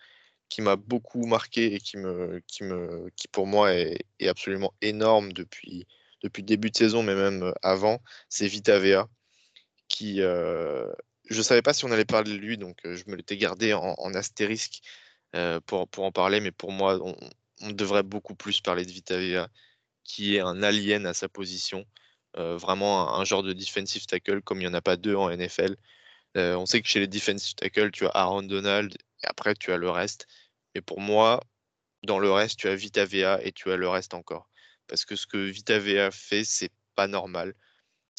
A: qui m'a beaucoup marqué et qui me qui me qui pour moi est, absolument énorme depuis depuis le début de saison mais même avant, c'est Vita Vea qui je ne savais pas si on allait parler de lui, donc je me l'étais gardé en, astérisque pour, pour en parler, mais pour moi, on, devrait beaucoup plus parler de Vita Vea qui est un alien à sa position. Euh, vraiment un, genre de defensive tackle comme il n'y en a pas deux en NFL. Euh, on sait que chez les defensive tackle, tu as Aaron Donald et après tu as le reste. Mais pour moi, dans le reste, tu as Vita Vea et tu as le reste encore. Parce que ce que Vita Vea fait, c'est pas normal.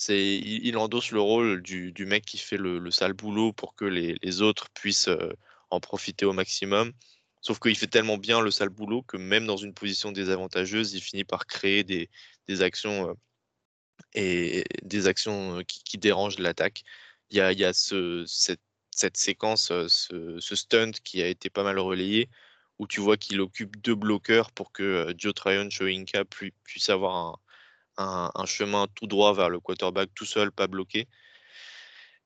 A: Il, endosse le rôle du, mec qui fait le, sale boulot pour que les, autres puissent euh, en profiter au maximum. Sauf qu'il fait tellement bien le sale boulot que même dans une position désavantageuse, il finit par créer des, actions euh, et des actions euh, qui, dérangent l'attaque. Il y a, cette, séquence, euh, ce, stunt qui a été pas mal relayé, où tu vois qu'il occupe deux bloqueurs pour que Joe Tryon Shoinka puisse avoir un, chemin tout droit vers le quarterback tout seul, pas bloqué.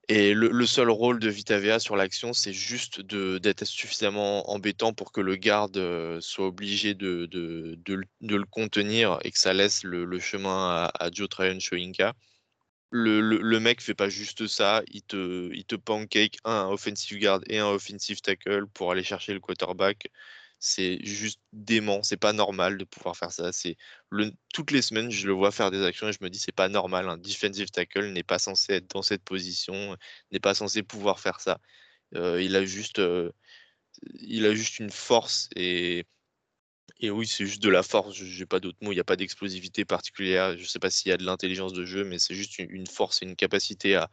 A: Et le, seul rôle de Vitavea sur l'action, c'est juste d'être suffisamment embêtant pour que le garde soit obligé de, le contenir et que ça laisse le, chemin à, Joe Tryon Shoinka. Le, le, mec fait pas juste ça, il te, il te pancake un offensive guard et un offensive tackle pour aller chercher le quarterback c'est juste dément, c'est pas normal de pouvoir faire ça. C'est le, toutes les semaines, je le vois faire des actions et je me dis c'est pas normal. Un defensive tackle n'est pas censé être dans cette position, n'est pas censé pouvoir faire ça. Euh, il a juste, euh, il a juste une force et et oui, c'est juste de la force. J'ai pas d'autres mots. Il n'y a pas d'explosivité particulière. Je sais pas s'il y a de l'intelligence de jeu, mais c'est juste une, force et une capacité à,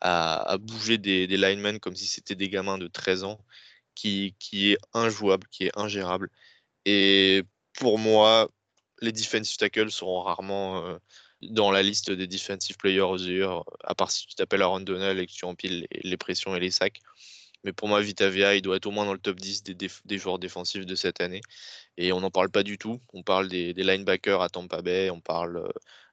A: à, bouger des, linemen comme si c'était des gamins de 13 ans qui, est injouable, qui est ingérable. Et pour moi, les defensive tackles seront rarement euh, dans la liste des defensive players the year, à part si tu t'appelles Aaron Donald et que tu empiles les, pressions et les sacs. Mais pour moi, Vitavia, il doit être au moins dans le top 10 des, joueurs défensifs de cette année. Et on n'en parle pas du tout. On parle des, linebackers à Tampa Bay, on parle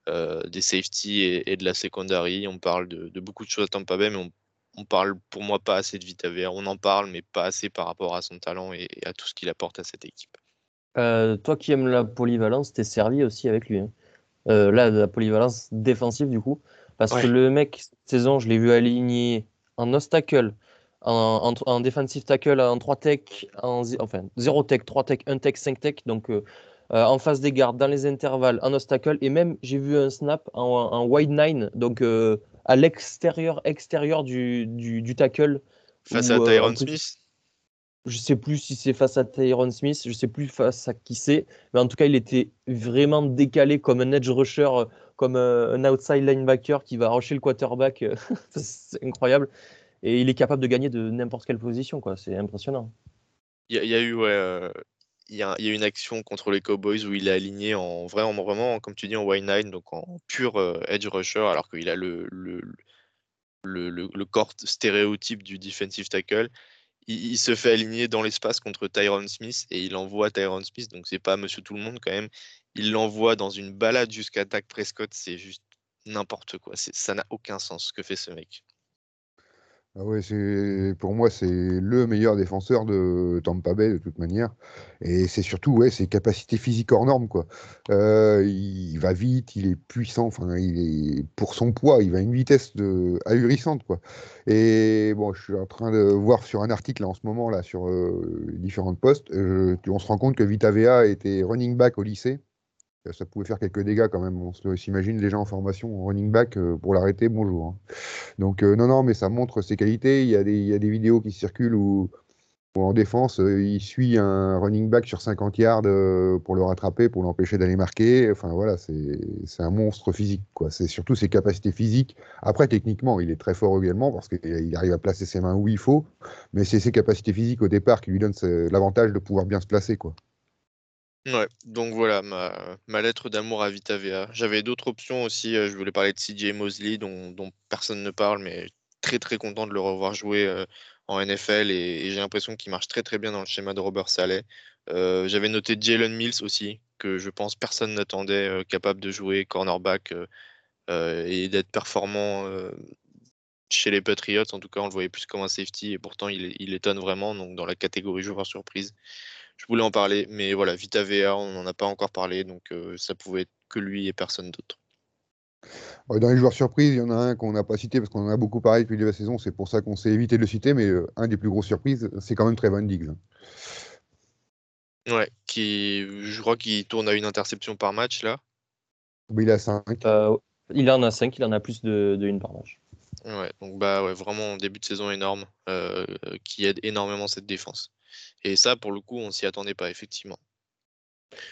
A: euh, des safety et, de la secondary, on parle de, de, beaucoup de choses à Tampa Bay, mais on on parle pour moi pas assez de Vita On en parle, mais pas assez par rapport à son talent et, à tout ce qu'il apporte à cette équipe.
C: Euh, toi qui aimes la polyvalence, t'es servi aussi avec lui. Hein. Euh, là, de la polyvalence défensive du coup. Parce que le mec, cette saison, je l'ai vu aligné en obstacle, en, en, defensive tackle, en 3 tech, en, enfin 0 tech, 3 tech, 1 tech, 5 tech. Donc euh, en face des gardes, dans les intervalles, en obstacle. Et même, j'ai vu un snap en, en wide 9. Donc à l'extérieur extérieur du, du, tackle.
A: Face à euh, Tyron Smith?
C: Je sais plus si c'est face à Tyron Smith, je sais plus face à qui c'est, mais en tout cas, il était vraiment décalé comme un edge rusher, euh, comme euh, un outside linebacker qui va rusher le quarterback. c'est incroyable. Et il est capable de gagner de n'importe quelle position, quoi. C'est impressionnant.
A: Il y, a eu ouais, il y, une action contre les Cowboys où il est aligné en vrai, vraiment, comme tu dis, en wide nine, donc en pur euh, edge rusher, alors qu'il a le, le, le, le, corps stéréotype du defensive tackle. il, se fait aligner dans l'espace contre Tyron Smith et il envoie Tyron Smith, donc c'est pas Monsieur Tout le Monde quand même. Il l'envoie dans une balade jusqu'à Dak Prescott, c'est juste n'importe quoi. Ça n'a aucun sens ce que fait ce mec?
B: Ah ouais, pour moi c'est le meilleur défenseur de Tampa Bay de toute manière et c'est surtout ouais ses capacités physiques hors normes quoi. Euh, il va vite, il est puissant, il est pour son poids, il va à une vitesse de ahurissante quoi. Et bon, je suis en train de voir sur un article là, en ce moment là sur euh, différents postes, euh, on se rend compte que Vita Vea était running back au lycée. Ça pouvait faire quelques dégâts quand même. On s'imagine déjà en formation en running back euh, pour l'arrêter, bonjour. hein. Donc euh, non, non, mais ça montre ses qualités. Il y a des, vidéos qui circulent où, en défense, euh, il suit un running back sur 50 yards pour le rattraper, pour l'empêcher d'aller marquer. Enfin voilà, c'est un monstre physique. C'est surtout ses capacités physiques. Après, techniquement, il est très fort également parce qu'il arrive à placer ses mains où il faut. Mais c'est ses capacités physiques au départ qui lui donnent l'avantage de pouvoir bien se placer.
A: Ouais, donc voilà ma, lettre d'amour à Vita Vea. J'avais d'autres options aussi. euh, Je voulais parler de CJ Mosley, dont, personne ne parle, mais très très content de le revoir jouer euh, en NFL et, j'ai l'impression qu'il marche très très bien dans le schéma de Robert Saleh. Euh, J'avais noté Jalen Mills aussi, que je pense personne n'attendait, capable de jouer cornerback et d'être performant chez les Patriots. En tout cas, on le voyait plus comme un safety et pourtant il, il étonne vraiment. Donc dans la catégorie joueur surprise, je voulais en parler, mais voilà, Vita Vea, on n'en a pas encore parlé, donc euh, ça pouvait être que lui et personne d'autre.
B: Euh, Dans les joueurs surprises, il y en a un qu'on n'a pas cité parce qu'on en a beaucoup parlé depuis la saison. C'est pour ça qu'on s'est évité de le citer. Mais euh, un des plus grosses surprises, c'est quand même Trevon Diggs. hein.
A: Ouais, qui, je crois qu'il tourne à une interception par match là.
B: Il a 5.
C: Euh, il en a 5, il en a plus de, de une par match.
A: Ouais, donc bah ouais, vraiment début de saison énorme, euh, qui aide énormément cette défense. Et ça, pour le coup, on s'y attendait pas, effectivement.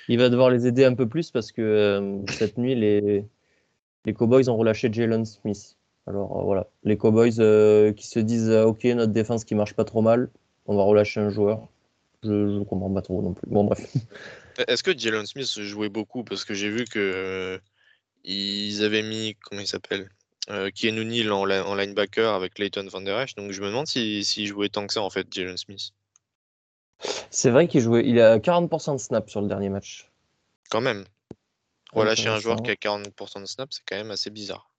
C: Il va devoir les aider un peu plus parce que euh, cette nuit, les, les Cowboys ont relâché Jalen Smith. Alors euh, voilà, les Cowboys euh, qui se disent Ok, notre défense qui marche pas trop mal, on va relâcher un joueur. Je, je comprends pas trop non plus. Bon, bref.
A: Est-ce que Jalen Smith jouait beaucoup? Parce que j'ai vu que ils avaient mis, comment il s'appelle euh, Keanu Neal en, en linebacker avec Leighton Van Der Esch. Donc je me demande s'il si, s'il jouait tant que ça, en fait, Jalen Smith.
C: C'est vrai qu'il jouait, il a 40% de snap sur le dernier match.
A: Quand même. Relâcher un joueur qui a 40% de snap, c'est quand même assez bizarre.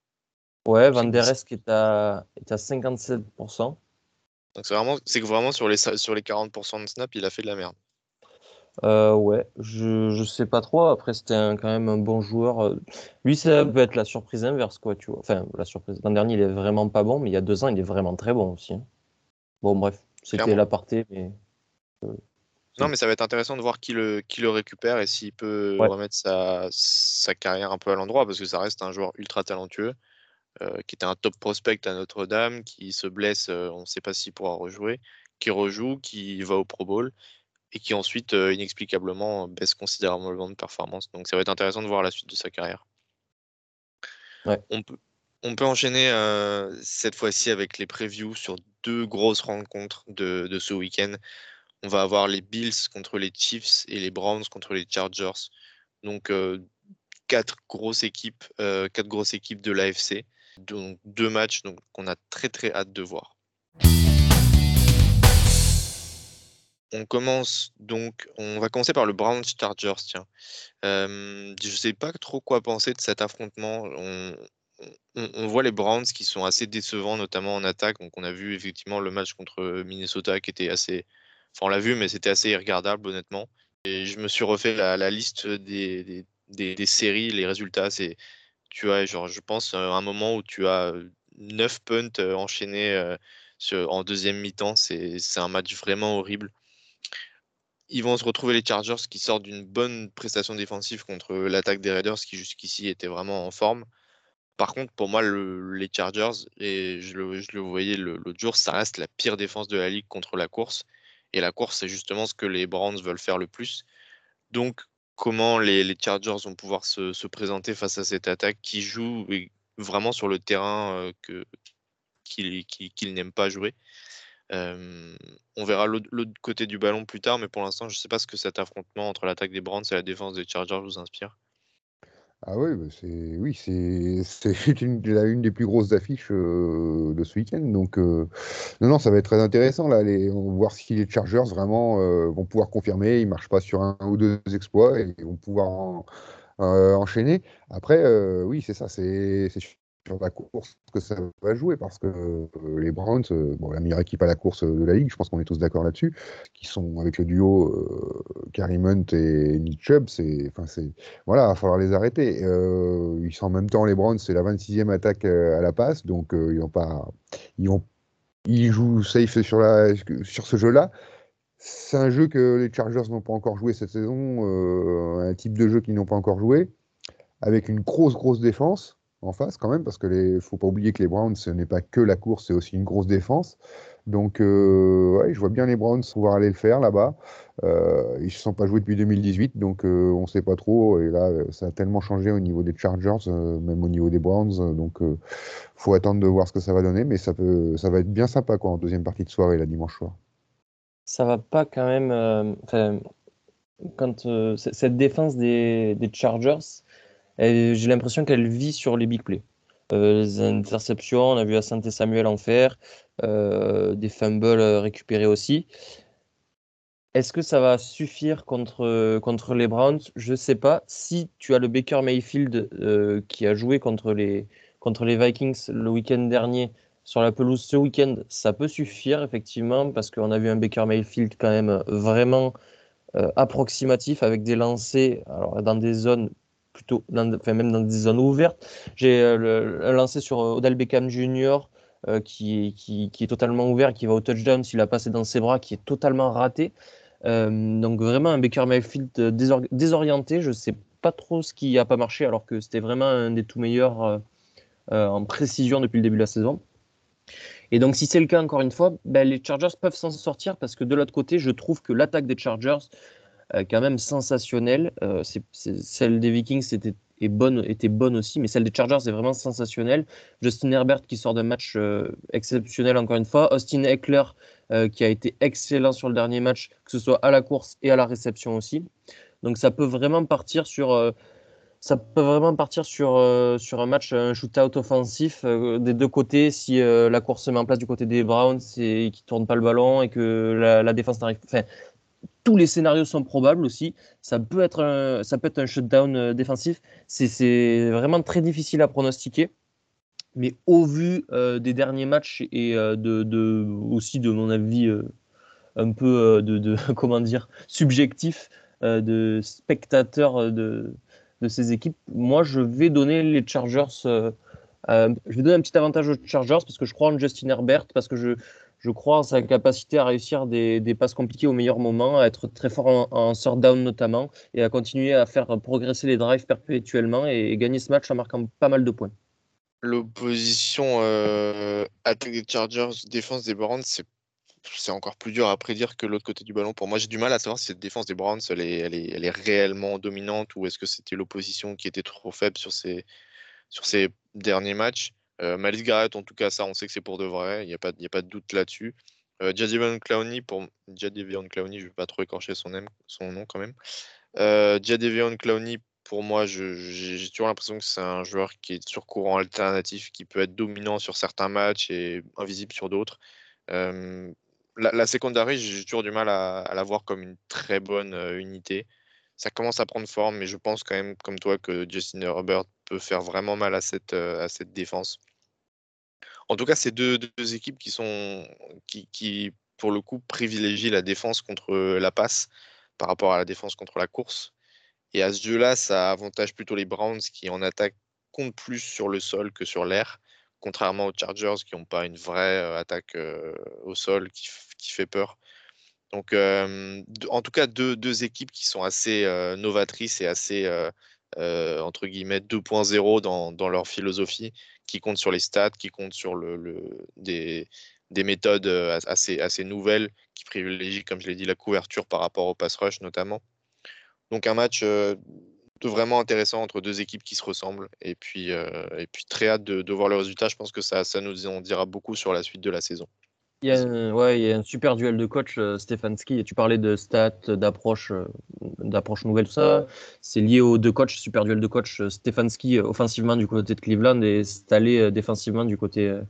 C: Ouais, Van Der est à, est à 57%.
A: Donc c'est vraiment, c'est que vraiment sur les, sa- sur les 40% de snap, il a fait de la merde.
C: Euh, ouais, je, je sais pas trop. Après, c'était un- quand même un bon joueur. Euh, Lui, ça peut être la surprise inverse, quoi, tu vois. Enfin, la surprise. L'an dernier, il est vraiment pas bon, mais il y a deux ans, il est vraiment très bon aussi. hein. Bon, bref, c'était l'aparté, mais
A: Non, mais ça va être intéressant de voir qui le, qui le récupère et s'il peut
C: Ouais.
A: remettre sa, sa carrière un peu à l'endroit, parce que ça reste un joueur ultra talentueux, euh, qui était un top prospect à Notre-Dame, qui se blesse, euh, on ne sait pas s'il pourra rejouer, qui rejoue, qui va au Pro Bowl, et qui ensuite, euh, inexplicablement, baisse considérablement de performance. Donc ça va être intéressant de voir la suite de sa carrière.
C: Ouais.
A: On peut, on peut enchaîner cette fois-ci avec les previews sur deux grosses rencontres de, de ce week-end. On va avoir les Bills contre les Chiefs et les Browns contre les Chargers. Donc euh, quatre grosses équipes, euh, quatre grosses équipes de l'AFC. Donc deux matchs qu'on a très très hâte de voir. On commence donc, on va commencer par le Browns Chargers. Tiens, Euh, je sais pas trop quoi penser de cet affrontement. On, on- on voit les Browns qui sont assez décevants, notamment en attaque. Donc on a vu effectivement le match contre Minnesota qui était assez, enfin on l'a vu, mais c'était assez irregardable honnêtement. Et je me suis refait la, liste des, des, séries, les résultats. C'est, tu as, genre, je pense, euh, un moment où tu as euh, 9 punts euh, enchaînés euh, sur- en deuxième mi-temps. C'est, c'est un match vraiment horrible. Ils vont se retrouver les Chargers qui sortent d'une bonne prestation défensive contre l'attaque des Raiders qui jusqu'ici était vraiment en forme. Par contre, pour moi, le- les Chargers, et je le, voyais l'autre jour, ça reste la pire défense de la ligue contre la course. Et la course, c'est justement ce que les Browns veulent faire le plus. Donc, comment les, Chargers vont pouvoir se, se présenter face à cette attaque qui joue vraiment sur le terrain euh, qu'ils n'aiment pas jouer Euh, On verra l'autre l'autre côté du ballon plus tard, mais pour l'instant, je ne sais pas ce que cet affrontement entre l'attaque des Browns et la défense des Chargers vous inspire.
B: Ah oui, bah, c'est oui, c'est une, une des plus grosses affiches de ce week-end. Donc non, non, ça va être très intéressant là. On va voir si les Chargers vraiment vont pouvoir confirmer. Ils marchent pas sur un ou deux exploits et vont pouvoir en- euh, enchaîner. Après, oui, c'est ça. C'est sur la course que ça va jouer parce que euh, les Browns, euh, bon, la meilleure équipe à la course de la ligue, je pense qu'on est tous d'accord là-dessus, qui sont avec le duo euh, Kareem Hunt et Nick Chubb, c'est, enfin c'est, voilà, il va falloir les arrêter. Euh, ils sont en même temps les Browns, c'est la 26e attaque euh, à la passe, donc euh, ils vont pas, ils vont, ils jouent safe sur la, sur ce jeu-là. C'est un jeu que les Chargers n'ont pas encore joué cette saison, euh, un type de jeu qu'ils n'ont pas encore joué, avec une grosse grosse défense en face quand même, parce que les, faut pas oublier que les Browns, ce n'est pas que la course, c'est aussi une grosse défense. Donc, euh, ouais, je vois bien les Browns pouvoir aller le faire là-bas. Euh, ils ne se sont pas joués depuis 2018, donc euh, on ne sait pas trop. Et là, ça a tellement changé au niveau des Chargers, même au niveau des Browns. donc, faut attendre de voir ce que ça va donner, mais ça, peut, ça va être bien sympa quoi, en deuxième partie de soirée, la dimanche soir.
C: Ça va pas quand même. quand cette défense des, Chargers, j'ai l'impression qu'elle vit sur les big plays. Euh, les interceptions, on a vu Asante Samuel en faire, euh, des fumbles récupérés aussi. Est-ce que ça va suffire contre, contre les Browns? Je sais pas. Si tu as le Baker Mayfield euh, qui a joué contre les, contre les Vikings le week-end dernier sur la pelouse ce week-end, ça peut suffire effectivement parce qu'on a vu un Baker Mayfield quand même vraiment approximatif avec des lancers alors, dans des zones plutôt, même dans des zones ouvertes. J'ai euh, un lancé sur euh, Odell Beckham Jr. euh, qui, qui, est totalement ouvert, qui va au touchdown s'il a passé dans ses bras, qui est totalement raté. Euh, donc vraiment un Baker Mayfield euh, désor- désorienté. Je sais pas trop ce qui a pas marché alors que c'était vraiment un des tout meilleurs euh, euh, en précision depuis le début de la saison. Et donc, si c'est le cas, encore une fois, ben, les Chargers peuvent s'en sortir parce que de l'autre côté, je trouve que l'attaque des Chargers quand même sensationnelle. Euh, celle des Vikings était, bonne, était bonne aussi, mais celle des Chargers est vraiment sensationnelle. Justin Herbert qui sort d'un match euh, exceptionnel, encore une fois. Austin Eckler euh, qui a été excellent sur le dernier match, que ce soit à la course et à la réception aussi. Donc, ça peut vraiment partir sur. euh, ça peut vraiment partir sur, euh, un match, un shootout offensif euh, des deux côtés si euh, la course se met en place du côté des Browns et qu'ils ne tournent pas le ballon et que la, défense n'arrive Enfin, tous les scénarios sont probables aussi. Ça peut être un, ça peut être un shutdown euh, défensif. C'est- vraiment très difficile à pronostiquer. Mais au vu euh, des derniers matchs et euh, de, aussi de mon avis un peu de, de- comment dire subjectif de spectateur de, de ces équipes, moi je vais donner les Chargers. je vais donner un petit avantage aux Chargers parce que je crois en Justin Herbert, parce que je, je crois en sa capacité à réussir des, passes compliquées au meilleur moment, à être très fort en, third down notamment, et à continuer à faire progresser les drives perpétuellement et, gagner ce match en marquant pas mal de points.
A: L'opposition euh, attaque des Chargers, défense des Browns, c'est encore plus dur à prédire que l'autre côté du ballon. Pour moi, j'ai du mal à savoir si cette défense des Browns, elle est, elle est, elle est réellement dominante ou est-ce que c'était l'opposition qui était trop faible sur ces derniers matchs. Euh, Malice Garrett, en tout cas, ça, on sait que c'est pour de vrai. Il n'y a, pas- de doute là-dessus. Euh, Jadavion Clowney, pour Clowney, je ne pas trop écorcher son, nom- quand même. Euh, Clowney, pour moi, j'ai toujours l'impression que c'est un joueur qui est sur courant alternatif, qui peut être dominant sur certains matchs et invisible sur d'autres. Euh, la, la secondary, j'ai toujours du mal à, la voir comme une très bonne euh, unité. Ça commence à prendre forme, mais je pense quand même, comme toi, que Justin Herbert peut faire vraiment mal à cette défense. En tout cas, c'est deux, équipes qui sont qui, pour le coup, privilégient la défense contre la passe par rapport à la défense contre la course. Et à ce jeu-là, ça avantage plutôt les Browns qui en attaque comptent plus sur le sol que sur l'air, contrairement aux Chargers qui n'ont pas une vraie euh, attaque euh, au sol qui, fait peur. Donc, euh, en tout cas, deux, équipes qui sont assez euh, novatrices et assez, euh, euh, entre guillemets, 2.0 dans, dans leur philosophie, qui comptent sur les stats, qui comptent sur des, des méthodes euh, as- assez, assez nouvelles, qui privilégient, comme je l'ai dit, la couverture par rapport au pass rush notamment. Donc, un match euh, vraiment intéressant entre deux équipes qui se ressemblent. Et puis, euh, et puis très hâte de, de voir le résultat. Je pense que ça, ça nous en dira beaucoup sur la suite de la saison.
C: Il y, a un, ouais, il y a un super duel de coach, euh, Stefanski. Et tu parlais de stats, d'approche, euh, d'approche nouvelle, tout ça. C'est lié aux deux coachs, super duel de coach. euh, Stefanski euh, offensivement du côté de Cleveland et Staley euh, défensivement du côté euh,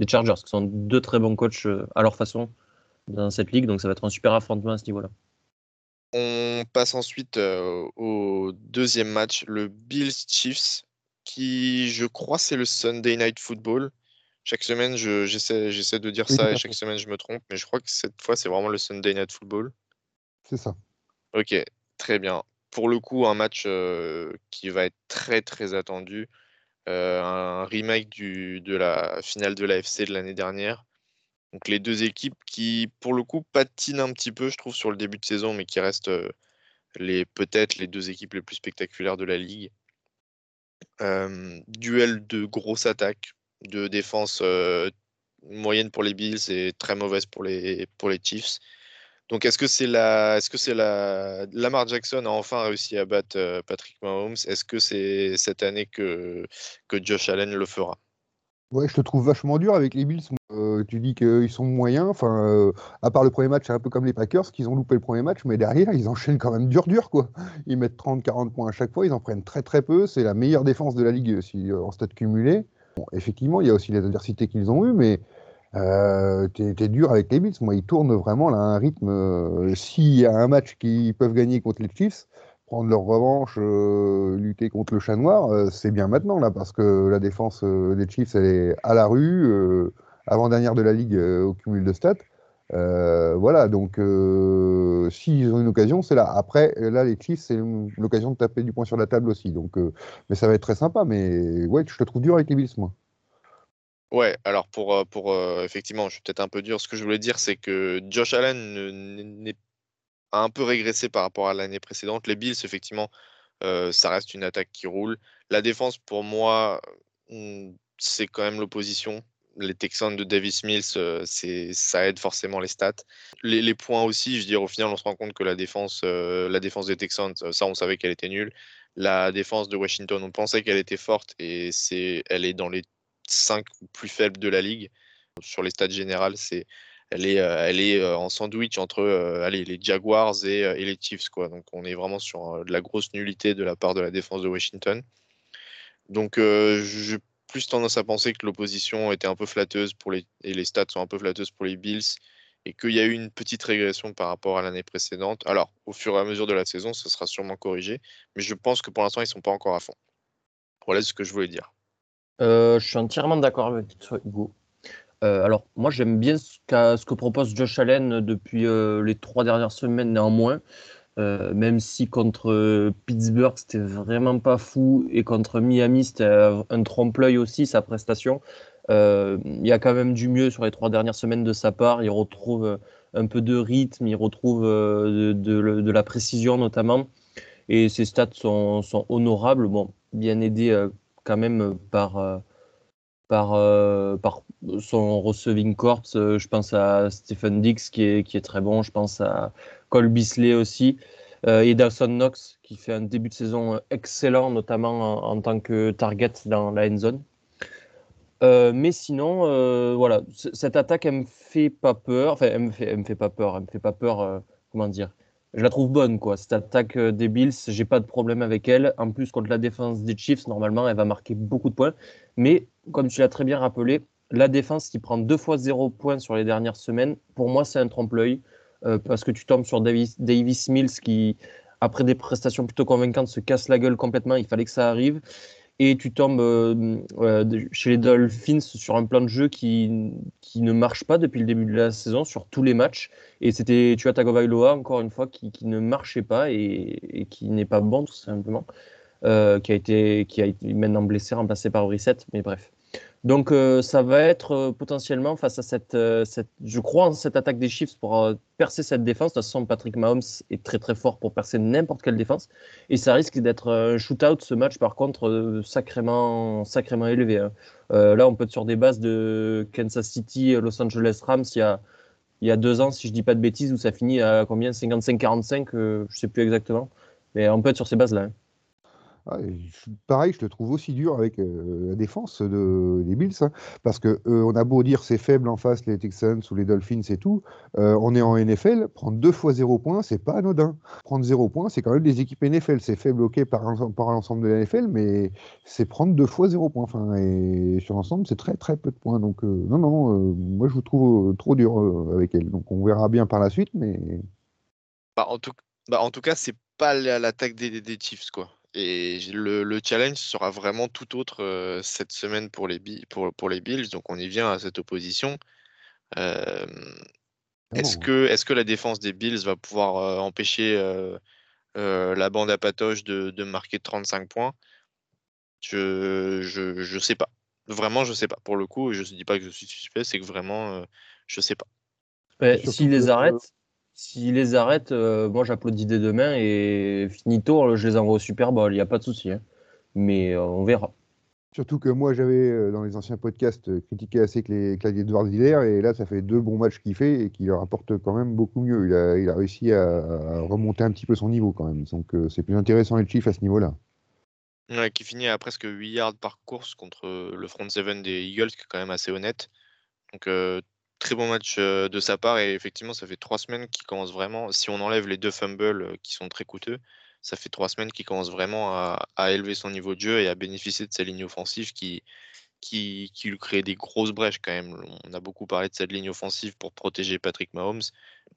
C: des Chargers, qui sont deux très bons coachs euh, à leur façon dans cette ligue. Donc ça va être un super affrontement à ce niveau-là.
A: On passe ensuite euh, au deuxième match, le Bills Chiefs, qui je crois c'est le Sunday Night Football. Chaque semaine, je- j'essaie de dire
B: Oui,
A: ça et chaque semaine je me trompe, mais je crois que cette fois c'est vraiment le Sunday Night Football.
B: C'est ça.
A: Ok, très bien. Pour le coup, un match euh, qui va être très très attendu, euh, un remake du, de la finale de l'AFC de l'année dernière. Donc les deux équipes qui, pour le coup, patinent un petit peu, je trouve, sur le début de saison, mais qui restent euh, les peut-être les deux équipes les plus spectaculaires de la ligue. Euh, duel de grosse attaque, de défense euh, moyenne pour les Bills et très mauvaise pour les, pour les Chiefs. Donc est-ce que c'est la, est-ce que c'est la, Lamar Jackson a enfin réussi à battre euh, Patrick Mahomes? Est-ce que c'est cette année que, que Josh Allen le fera?
B: Ouais, je te trouve vachement dur avec les Bills. Euh, tu dis qu'ils sont moyens. Enfin, à part le premier match, c'est un peu comme les Packers, qu'ils ont loupé le premier match, mais derrière, ils enchaînent quand même dur, dur, quoi. Ils mettent 30-40 points à chaque fois, ils en prennent très, très peu. C'est la meilleure défense de la ligue si, euh, en stade cumulé. Effectivement, il y a aussi les adversités qu'ils ont eues, mais euh, t'es dur avec les Bills. Moi, ils tournent vraiment à un rythme. euh, S'il y a un match qu'ils peuvent gagner contre les Chiefs, prendre leur revanche, euh, lutter contre le chat noir, euh, c'est bien maintenant là, parce que la défense euh, des Chiefs, est à la rue, avant-dernière de la ligue au cumul de stats. Euh, voilà, donc euh, s'ils ont une occasion, c'est là. Après, là, les Chiefs, c'est l'occasion de taper du poing sur la table aussi. Donc, euh, mais ça va être très sympa. Mais ouais, je te trouve dur avec les Bills, moi.
A: Ouais, alors pour, pour effectivement, je suis peut-être un peu dur. Ce que je voulais dire, c'est que Josh Allen a un peu régressé par rapport à l'année précédente. Les Bills, effectivement, ça reste une attaque qui roule. La défense, pour moi, hmm, c'est quand même l'opposition. Les Texans de Davis Mills, euh, ça aide forcément les stats. Les, points aussi, je veux dire, au final, on se rend compte que la défense, euh, la défense des Texans, euh, ça, on savait qu'elle était nulle. La défense de Washington, on pensait qu'elle était forte et c'est, elle est dans les 5 plus faibles de la ligue. Sur les stats générales, c'est, elle est, elle est en sandwich entre les Jaguars et, et les Chiefs. Quoi. Donc on est vraiment sur de la grosse nullité de la part de la défense de Washington. Donc j'ai plus tendance à penser que l'opposition était un peu flatteuse pour les, et les stats sont un peu flatteuses pour les Bills et qu'il y a eu une petite régression par rapport à l'année précédente. Alors au fur et à mesure de la saison, ce sera sûrement corrigé, mais je pense que pour l'instant, ils ne sont pas encore à fond. Voilà ce que je voulais dire.
C: Euh, je suis entièrement d'accord avec toi, Hugo. Euh, alors, moi, j'aime bien ce, qu'a- ce que propose Josh Allen depuis euh, les trois dernières semaines, néanmoins. Euh, même si contre euh, Pittsburgh, c'était vraiment pas fou, et contre Miami, c'était euh, un trompe-l'œil aussi, sa prestation. Il y a quand même du mieux sur les trois dernières semaines de sa part. Il retrouve un peu de rythme, il retrouve de, la précision notamment. Et ses stats sont, honorables. Bon, bien aidé quand même par, par, son receiving corps. Je pense à Stephen Dix qui est, qui est très bon. Je pense à Cole Beasley aussi. Euh, et Dawson Knox qui fait un début de saison euh, excellent, notamment en, tant que target dans la end zone. Euh, mais sinon, euh, voilà, cette attaque, elle me fait pas peur. Enfin, elle me fait, elle me fait pas peur. Elle me fait pas peur. euh, comment dire Je la trouve bonne, quoi. Cette attaque euh, des Bills, j'ai pas de problème avec elle. En plus, contre la défense des Chiefs, normalement, elle va marquer beaucoup de points. Mais comme tu l'as très bien rappelé, la défense qui prend deux fois zéro points sur les dernières semaines, pour moi, c'est un trompe-l'œil. Euh, parce que tu tombes sur Davis, Davis Mills qui, après des prestations plutôt convaincantes, se casse la gueule complètement. Il fallait que ça arrive. Et tu tombes euh, euh, chez les Dolphins sur un plan de jeu qui, qui ne marche pas depuis le début de la saison sur tous les matchs. Et c'était Tua Tagovailoa, encore une fois, qui, qui ne marchait pas et, qui n'est pas bon, tout simplement. Qui a été qui a maintenant blessé, remplacé par Brissett, mais bref. Donc euh, ça va être euh, potentiellement face à cette, euh, je crois cette attaque des Chiefs pour percer cette défense. De toute façon, Patrick Mahomes est très très fort pour percer n'importe quelle défense, et ça risque d'être un shootout ce match par contre sacrément sacrément élevé. hein. Là, on peut être sur des bases de Kansas City, Los Angeles Rams il y a il y a deux ans, si je dis pas de bêtises, où ça finit à combien? 55-45, euh, je sais plus exactement, mais on peut être sur ces bases là. hein.
B: Ah, pareil, je te trouve aussi dur avec euh, la défense de, des Bills, hein, parce que euh, on a beau dire c'est faible en face les Texans ou les Dolphins et tout, euh, on est en NFL, prendre deux fois zéro point, c'est pas anodin. Prendre zéro point, c'est quand même des équipes NFL, c'est faible ok par, l'ensemble- de la NFL, mais c'est prendre deux fois zéro point. Enfin, et sur l'ensemble, c'est très très peu de points. Donc euh, non non, moi je vous trouve trop dur avec elle. Donc on verra bien par la suite, mais
A: Bah, en tout, bah, en tout cas, c'est pas la- l'attaque des- des Chiefs, quoi. Et le, le challenge sera vraiment tout autre euh, cette semaine pour les, Bi- pour, pour les Bills. Donc on y vient à cette opposition. Euh, est-ce que, la défense des Bills va pouvoir euh, empêcher euh, euh, la bande à patoche de, de marquer 35 points? Je, je, je sais pas. Vraiment, je sais pas. Pour le coup, je ne dis pas que je suis suspect, c'est que vraiment, euh, je sais pas.
C: Ouais,
B: surtout
C: S'ils les arrêtent, s'ils les arrêtent, euh, moi j'applaudis dès demain et finito, je les envoie au Super Bowl, il n'y a pas de souci. hein. Mais euh, on verra.
B: Surtout que moi, j'avais, euh, dans les anciens podcasts, euh, critiqué assez que les claviers de d'hier, et là, ça fait deux bons matchs qu'il fait et qui leur apporte quand même beaucoup mieux. Il a, il a réussi à, à remonter un petit peu son niveau quand même. Donc, euh, c'est plus intéressant les Chiefs à ce niveau-là.
A: Ouais, qui finit à presque 8 yards par course contre euh, le front seven des Eagles, qui est quand même assez honnête. Donc, euh, très bon match de sa part. Et effectivement, ça fait trois semaines qu'il commence vraiment. Si on enlève les deux fumbles qui sont très coûteux, ça fait trois semaines qu'il commence vraiment à, à élever son niveau de jeu et à bénéficier de sa ligne offensive qui, qui, qui lui crée des grosses brèches quand même. On a beaucoup parlé de cette ligne offensive pour protéger Patrick Mahomes.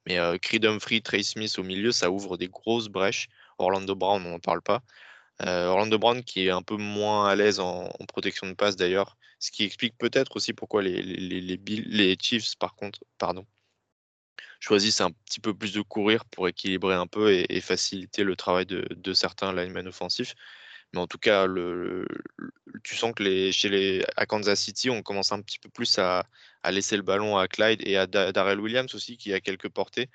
A: Mais euh, Creed Humphrey, Trey Smith au milieu, ça ouvre des grosses brèches. Orlando Brown, on n'en parle pas. Orlando Brown qui est un peu moins à l'aise en protection de passe d'ailleurs, ce qui explique peut-être aussi pourquoi les, les, Chiefs par contre pardon, choisissent un petit peu plus de courir pour équilibrer un peu et, faciliter le travail de, certains linemen offensifs. Mais en tout cas, le, tu sens que les, chez les, à Kansas City, on commence un petit peu plus à, à laisser le ballon à Clyde et à Da- Darrell Williams aussi, qui a quelques portées.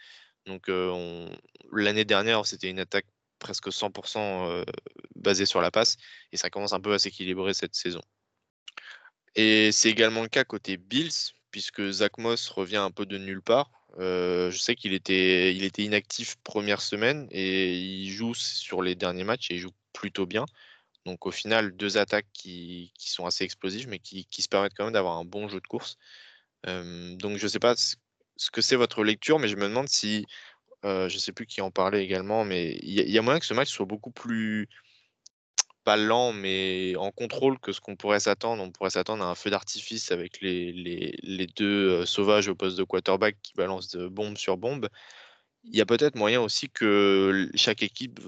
A: Donc euh, l'année dernière, c'était une attaque presque 100% euh, basée sur la passe, et ça commence un peu à s'équilibrer cette saison. Et c'est également le cas côté Bills, puisque Zach Moss revient un peu de nulle part. Euh, je sais qu'il était, inactif première semaine et il joue sur les derniers matchs et il joue plutôt bien. Donc au final, deux attaques qui, sont assez explosives, mais qui, se permettent quand même d'avoir un bon jeu de course. Euh, donc je ne sais pas ce que c'est votre lecture, mais je me demande si, euh, je ne sais plus qui en parlait également, mais il y, y a moyen que ce match soit beaucoup plus, pas lent, mais en contrôle que ce qu'on pourrait s'attendre. On pourrait s'attendre à un feu d'artifice avec les, les, les deux sauvages au poste de quarterback qui balancent de bombe sur bombe. Il y a peut-être moyen aussi que chaque équipe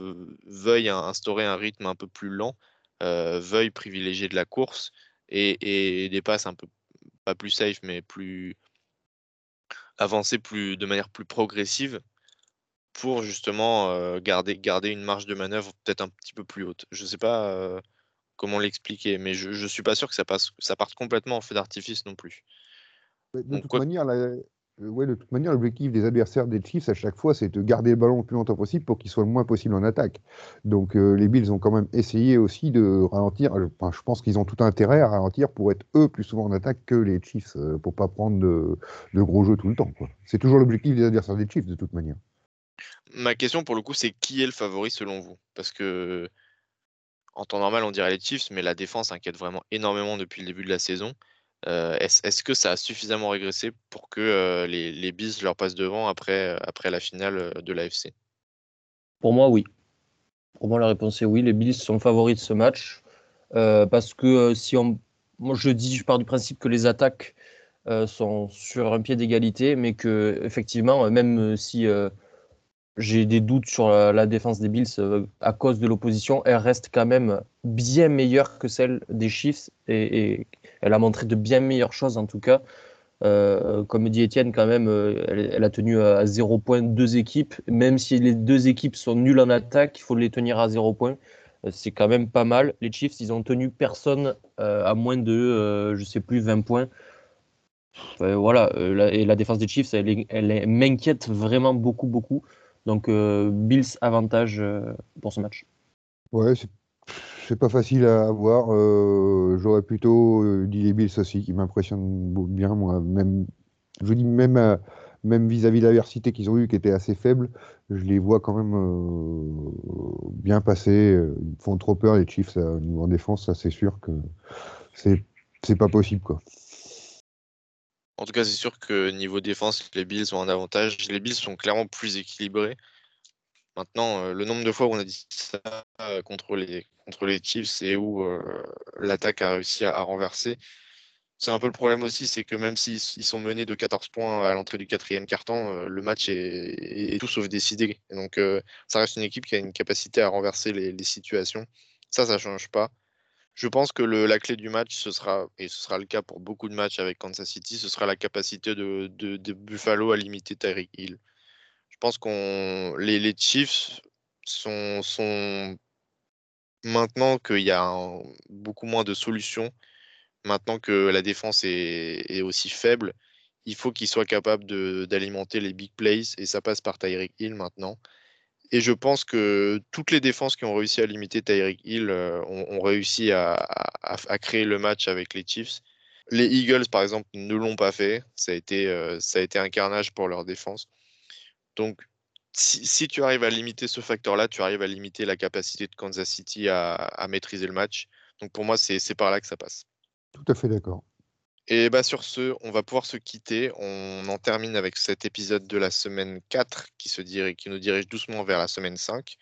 A: veuille instaurer un rythme un peu plus lent, veuille privilégier de la course et, et des passes un peu, pas plus safe, mais plus plus, de manière plus progressive pour justement euh, garder, garder une marge de manœuvre peut-être un petit peu plus haute. Je ne sais pas euh, comment l'expliquer, mais je ne suis pas sûr que ça, passe, ça parte complètement en feu d'artifice non plus.
B: De
A: Donc,
B: toute
A: quoi-
B: manière, la- ouais, de toute manière, l'objectif des adversaires des Chiefs à chaque fois, c'est de garder le ballon le plus longtemps possible pour qu'il soit le moins possible en attaque. Donc euh, les Bills ont quand même essayé aussi de ralentir. enfin, je pense qu'ils ont tout intérêt à ralentir pour être eux plus souvent en attaque que les Chiefs, pour pas prendre de, de gros jeux tout le temps. C'est toujours l'objectif des adversaires des Chiefs de toute manière.
A: Ma question pour le coup, c'est qui est le favori selon vous? Parce que en temps normal, on dirait les Chiefs, mais la défense inquiète vraiment énormément depuis le début de la saison. Euh, Est-ce que ça a suffisamment régressé pour que euh, les, les Bills leur passent devant après, après la finale euh, de l'AFC
C: Pour moi, oui. Pour moi, la réponse est oui. Les Bills sont favoris de ce match. Euh, parce que euh, si on. Moi, je dis, je pars du principe que les attaques euh, sont sur un pied d'égalité, mais que, effectivement, euh, même euh, si euh, j'ai des doutes sur la, défense des Bills euh, à cause de l'opposition, elle reste quand même bien meilleure que celle des Chiefs et, elle a montré de bien meilleures choses en tout cas. Euh, comme dit Étienne, quand même, euh, elle, a tenu à 0 points deux équipes. Même si les deux équipes sont nulles en attaque, il faut les tenir à 0 points. C'est quand même pas mal. Les Chiefs, ils ont tenu personne à moins de, je sais plus, 20 points. Voilà, et la défense des Chiefs, elle, elle m'inquiète vraiment beaucoup, beaucoup. Donc, euh, Bills avantage euh, pour ce match.
B: Ouais, c'est- pas facile à avoir. euh, J'aurais plutôt dit les Bills aussi, qui m'impressionnent bien, moi. Même, je dis même, même vis-à-vis de l'adversité qu'ils ont eue, qui était assez faible, je les vois quand même bien passer. Ils font trop peur, les Chiefs, au niveau en défense, ça c'est sûr que c'est pas possible. quoi.
A: En tout cas, c'est sûr que niveau défense, les Bills ont un avantage. Les Bills sont clairement plus équilibrés. Maintenant, euh, le nombre de fois où on a dit ça euh, contre, les, contre les Chiefs et où euh, l'attaque a réussi à, renverser, c'est un peu le problème aussi, c'est que même s'ils sont menés de 14 points à l'entrée du quatrième quart-temps, le match est, tout sauf décidé. donc, ça reste une équipe qui a une capacité à renverser les, les situations. Ça, ça ne change pas. Je pense que la clé du match, ce sera, et ce sera le cas pour beaucoup de matchs avec Kansas City, ce sera la capacité de, de, Buffalo à limiter Tyreek Hill. Je pense qu'on les, les Chiefs sont, sont maintenant qu'il y a beaucoup moins de solutions, maintenant que la défense est, est aussi faible, il faut qu'ils soient capables d'alimenter les big plays et ça passe par Tyreek Hill maintenant. Et je pense que toutes les défenses qui ont réussi à limiter Tyreek Hill euh, ont, réussi à, créer le match avec les Chiefs. Les Eagles, par exemple, ne l'ont pas fait. Ça a, été, euh, ça a été un carnage pour leur défense. Donc, si, tu arrives à limiter ce facteur-là, tu arrives à limiter la capacité de Kansas City à maîtriser le match. Donc, pour moi, c'est par là que ça passe.
B: Tout à fait d'accord.
A: Et bah sur ce, on va pouvoir se quitter. On en termine avec cet épisode de la semaine 4 qui, se dirige, qui nous dirige doucement vers la semaine 5.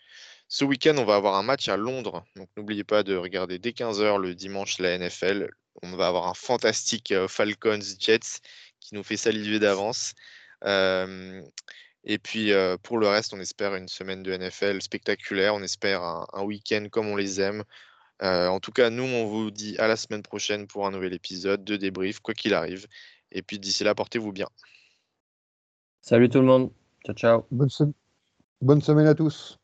A: Ce week-end, on va avoir un match à Londres. Donc n'oubliez pas de regarder dès 15h le dimanche la NFL. On va avoir un fantastique euh, Falcons Jets qui nous fait saliver d'avance. Et puis euh, pour le reste, on espère une semaine de NFL spectaculaire. On espère un week-end comme on les aime. Euh, en tout cas, nous, on vous dit à la semaine prochaine pour un nouvel épisode de débrief, quoi qu'il arrive. Et puis d'ici là, portez-vous bien.
C: Salut tout le monde. Ciao, ciao.
B: Bonne, Bonne semaine à tous.